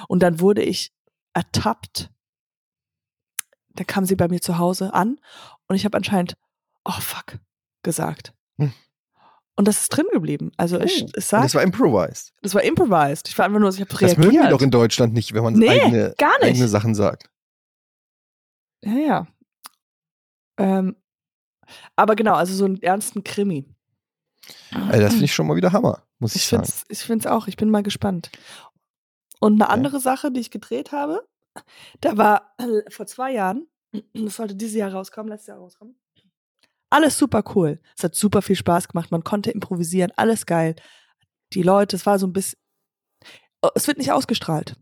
Und dann wurde ich ertappt. Da kam sie bei mir zu Hause an und ich habe anscheinend, oh fuck, gesagt. Hm. Und das ist drin geblieben. Also ich, es Und sagt, das war improvised. das war improvised. Ich war einfach nur, ich habe Das reagiert. mögen die doch in Deutschland nicht, wenn man Nee, eigene, gar nicht. eigene Sachen sagt. Ja, ja. Ähm, aber genau, also so einen ernsten Krimi. Also das finde ich schon mal wieder Hammer, muss ich, Ich sagen. finde es ich find's auch, ich bin mal gespannt. Und eine andere Sache, die ich gedreht habe, da war äh, vor zwei Jahren, das sollte dieses Jahr rauskommen, letztes Jahr rauskommen, Alles super cool. Es hat super viel Spaß gemacht. Man konnte improvisieren. Alles geil. Die Leute, es war so ein bisschen. Oh, Es wird nicht ausgestrahlt.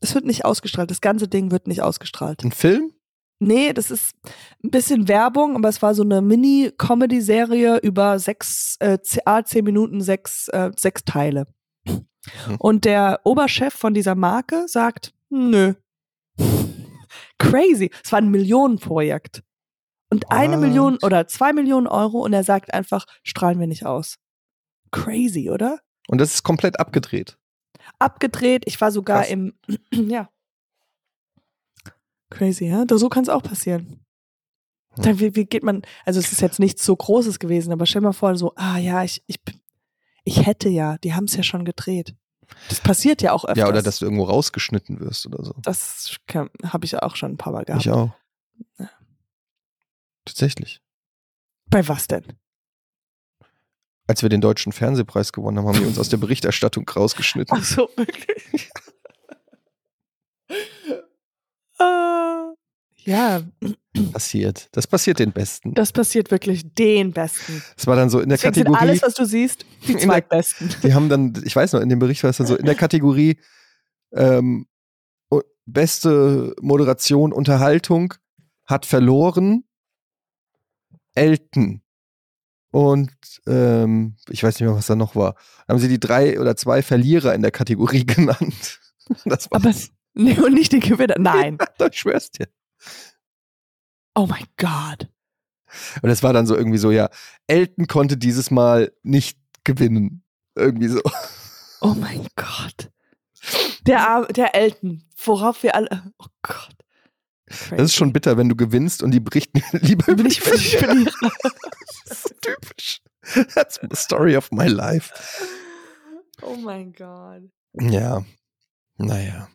Es wird nicht ausgestrahlt. Das ganze Ding wird nicht ausgestrahlt. Ein Film? Nee, das ist ein bisschen Werbung, aber es war so eine Mini-Comedy-Serie über sechs, äh, ah, zehn Minuten, sechs, äh, sechs Teile. Und der Oberchef von dieser Marke sagt, nö. Crazy. Es war ein Millionenprojekt. Und eine What? Million oder zwei Millionen Euro und er sagt einfach, strahlen wir nicht aus. Crazy, oder? Und das ist komplett abgedreht. Abgedreht. Ich war sogar Krass. im, ja. Crazy, ja? So kann es auch passieren. Hm. Da, wie, wie geht man, also es ist jetzt nichts so Großes gewesen, aber stell mal vor, so, ah ja, ich, ich, ich hätte ja, die haben es ja schon gedreht. Das passiert ja auch öfters. Ja, oder dass du irgendwo rausgeschnitten wirst oder so. Das habe ich ja auch schon ein paar Mal gehabt. Ich auch. Ja. Tatsächlich. Bei was denn? Als wir den deutschen Fernsehpreis gewonnen haben, haben die uns aus der Berichterstattung rausgeschnitten. Ach so, wirklich? äh, ja, Passiert. Das passiert den Besten. das passiert wirklich den Besten. Das war dann so in der Deswegen sind Kategorie. alles, was du siehst, die In der- zweitbesten. Die haben dann, ich weiß noch, in dem Bericht war es dann so, in der Kategorie ähm, beste Moderation, Unterhaltung hat verloren Elton. Und ähm, ich weiß nicht mehr, was da noch war. Haben sie die drei oder zwei Verlierer in der Kategorie genannt. Das war, Aber nee, und nicht den Gewinner. Nein. ich schwör's dir. Oh mein Gott. Und es war dann so irgendwie so, ja, Elton konnte dieses Mal nicht gewinnen. Irgendwie so. Oh mein Gott. Der, Ar- der Elton, worauf wir alle. Oh Gott. Das ist schon bitter, wenn du gewinnst und die berichten lieber über die ich, Verlierer. Das ist typisch. That's the story of my life. Oh mein Gott. Ja. Naja.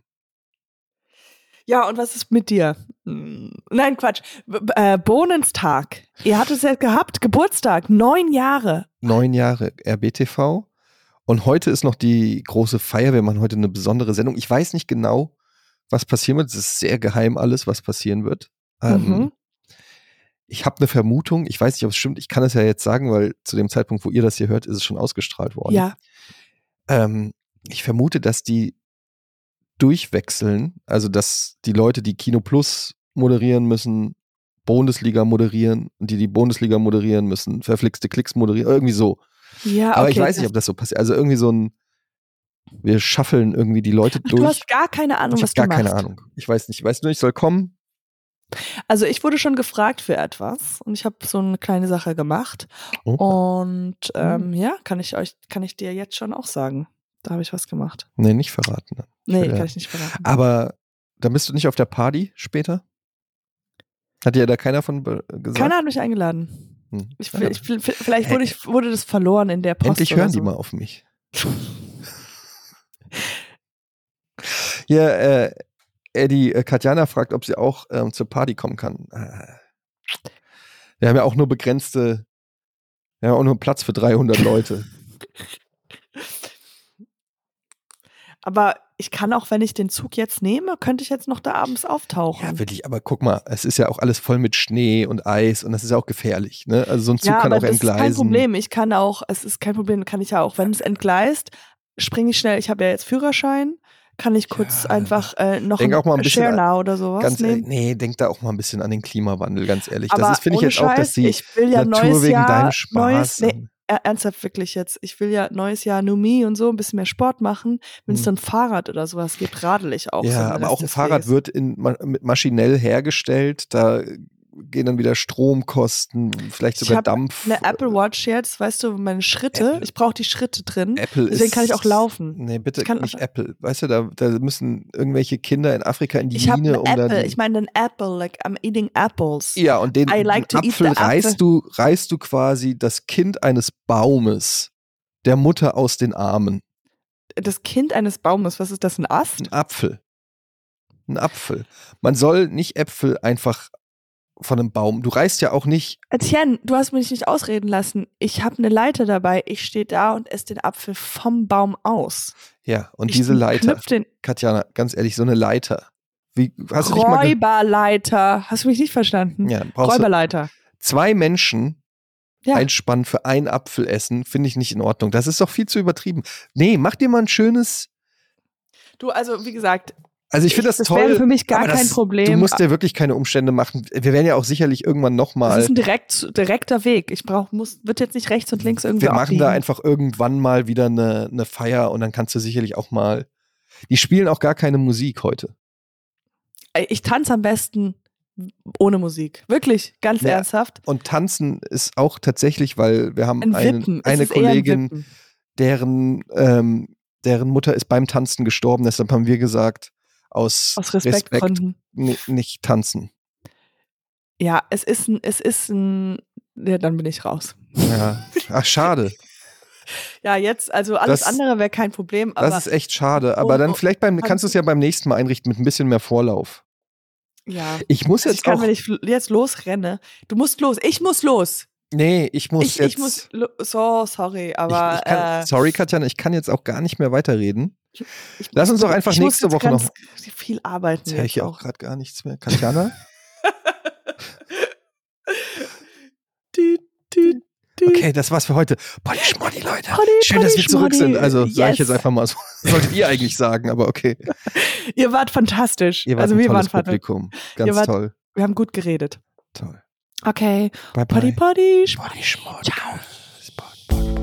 Ja, und was ist mit dir? Hm, Nein, Quatsch. B b- äh, Bohnenstag. Ihr hattet es ja gehabt, Geburtstag, neun Jahre. Neun Jahre RBTV. Und heute ist noch die große Feier. Wir machen heute eine besondere Sendung. Ich weiß nicht genau, was passieren wird. Es ist sehr geheim alles, was passieren wird. Ähm, Mhm. Ich habe eine Vermutung. Ich weiß nicht, ob es stimmt. Ich kann es ja jetzt sagen, weil zu dem Zeitpunkt, wo ihr das hier hört, ist es schon ausgestrahlt worden. Ja. Ähm, ich vermute, dass die durchwechseln, also dass die Leute, die Kino Plus moderieren müssen, Bundesliga moderieren und die, die Bundesliga moderieren müssen, verflixte Klicks moderieren, irgendwie so. Ja, Aber okay. ich weiß nicht, ob das so passiert. Also irgendwie so ein, wir schaffeln irgendwie die Leute Ach, durch. Du hast gar keine Ahnung, ich was habe gar du keine machst. Ahnung. Ich weiß nicht. Ich weiß nur, ich soll kommen. Also ich wurde schon gefragt für etwas und ich habe so eine kleine Sache gemacht. Oh. Und ähm, ja, kann ich euch, kann ich dir jetzt schon auch sagen. Da habe ich was gemacht. Nee, nicht verraten. dann. Nee, will ja- kann ich nicht verraten. Aber da bist du nicht auf der Party später? Hat dir da keiner von gesagt? Keiner hat mich eingeladen. Hm. Ich, Ja. ich, vielleicht wurde, ich, wurde das verloren in der Post. Endlich hören so. die mal auf mich. Hier, äh, Eddie, äh, Katjana fragt, ob sie auch ähm, zur Party kommen kann. Äh, wir haben ja auch nur begrenzte, wir haben auch nur Platz für 300 Leute. Aber ich kann auch, wenn ich den Zug jetzt nehme, könnte ich jetzt noch da abends auftauchen. Ja, wirklich, aber guck mal, es ist ja auch alles voll mit Schnee und Eis und das ist ja auch gefährlich. Ne? Also so ein Zug ja, kann aber auch das entgleisen. ist kein Problem. Ich kann auch, es ist kein Problem, kann ich ja auch, wenn es entgleist, springe ich schnell. Ich habe ja jetzt Führerschein, kann ich kurz Ja, einfach äh, noch denk auch mal ein bisschen Share oder sowas Ganz ehrlich, nee, denk da auch mal ein bisschen an den Klimawandel, ganz ehrlich. Aber das finde ich jetzt auch, dass Scheiß, die ich will ja Natur neues wegen Jahr, deinem Spaß. neues, nee, ernsthaft wirklich jetzt. Ich will ja neues Jahr New Me und so ein bisschen mehr Sport machen. Wenn es Hm. dann Fahrrad oder sowas gibt, radel ich auch. so Ja, den aber auch ein Fahrrad Weges. wird in, ma- maschinell hergestellt. Da gehen dann wieder Stromkosten, vielleicht Ich sogar hab Dampf. Eine Apple Watch jetzt, weißt du, meine Schritte, Apple. ich brauche die Schritte drin. Apple Deswegen ist, kann ich auch laufen. Nee, bitte Ich kann nicht Apple. Weißt du, da, da müssen irgendwelche Kinder in Afrika in die Ich Mine, um Apple, die, ich meine einen Apple, like I'm eating apples. Ja, und den, like den Apfel reißt du, reißt du quasi das Kind eines Baumes der Mutter aus den Armen. Das Kind eines Baumes, was ist das, ein Ast? Ein Apfel. Ein Apfel. Man soll nicht Äpfel einfach von einem Baum. Du reißt ja auch nicht. Etienne, du hast mich nicht ausreden lassen. Ich habe eine Leiter dabei. Ich stehe da und esse den Apfel vom Baum aus. Ja, und ich diese Leiter. den Katjana, ganz ehrlich, so eine Leiter. Wie, hast Räuberleiter. Hast du mich nicht verstanden? ja, brauchst du Räuberleiter. zwei Menschen Ja. einspannen für einen Apfel essen, finde ich nicht in Ordnung. Das ist doch viel zu übertrieben. Nee, mach dir mal ein schönes. Du, also wie gesagt, Also ich finde das, das toll. wäre für mich gar kein das, Problem. Du musst dir wirklich keine Umstände machen. Wir werden ja auch sicherlich irgendwann das nochmal. ist ein direkt, direkter Weg. Ich brauch, muss, wird jetzt nicht rechts und links irgendwie Wir machen da einfach irgendwann mal wieder eine, eine Feier und dann kannst du sicherlich auch mal. Die spielen auch gar keine Musik heute. Ich tanze am besten ohne Musik. Wirklich, ganz Ja. ernsthaft. Und tanzen ist auch tatsächlich, weil wir haben Ein eine, Wippen. Es eine ein Kollegin, Wippen. deren, ähm, deren Mutter ist beim Tanzen gestorben. Deshalb haben wir gesagt, aus, Aus Respektgründen. ni- nicht tanzen. Ja, es ist ein, es ist ein, ja, dann bin ich raus. Ja. Ach, schade. Ja, jetzt, also alles Das- andere wäre kein Problem, Das ist echt schade. Aber Oh, dann vielleicht beim, kannst du es ja beim nächsten Mal einrichten mit ein bisschen mehr Vorlauf. ja. Ich muss Also jetzt ich kann, auch. wenn ich jetzt losrenne. Du musst los. Ich muss los. nee, ich muss Ich, jetzt. ich muss. So, sorry, aber. ich, ich kann, äh, sorry, Katjana, ich kann jetzt auch gar nicht mehr weiterreden. Ich lass uns doch einfach ich muss nächste jetzt Woche ganz noch- viel arbeiten. Jetzt höre ich auch gerade gar nichts mehr. Katjana? Okay, das war's für heute. Potty Schmoddy, Leute. Potty, Schön, dass wir zurück sind. Also, sage ich Yes. jetzt einfach mal so. Solltet ihr eigentlich sagen, aber okay. Ihr wart fantastisch. Ihr wart also ein wir waren tolles. Publikum. Ganz wart- toll. Wir haben gut geredet. Toll. Okay. Bye, bye. Potty, potty. Schmoddy, Schmoddy. Ciao. Spot.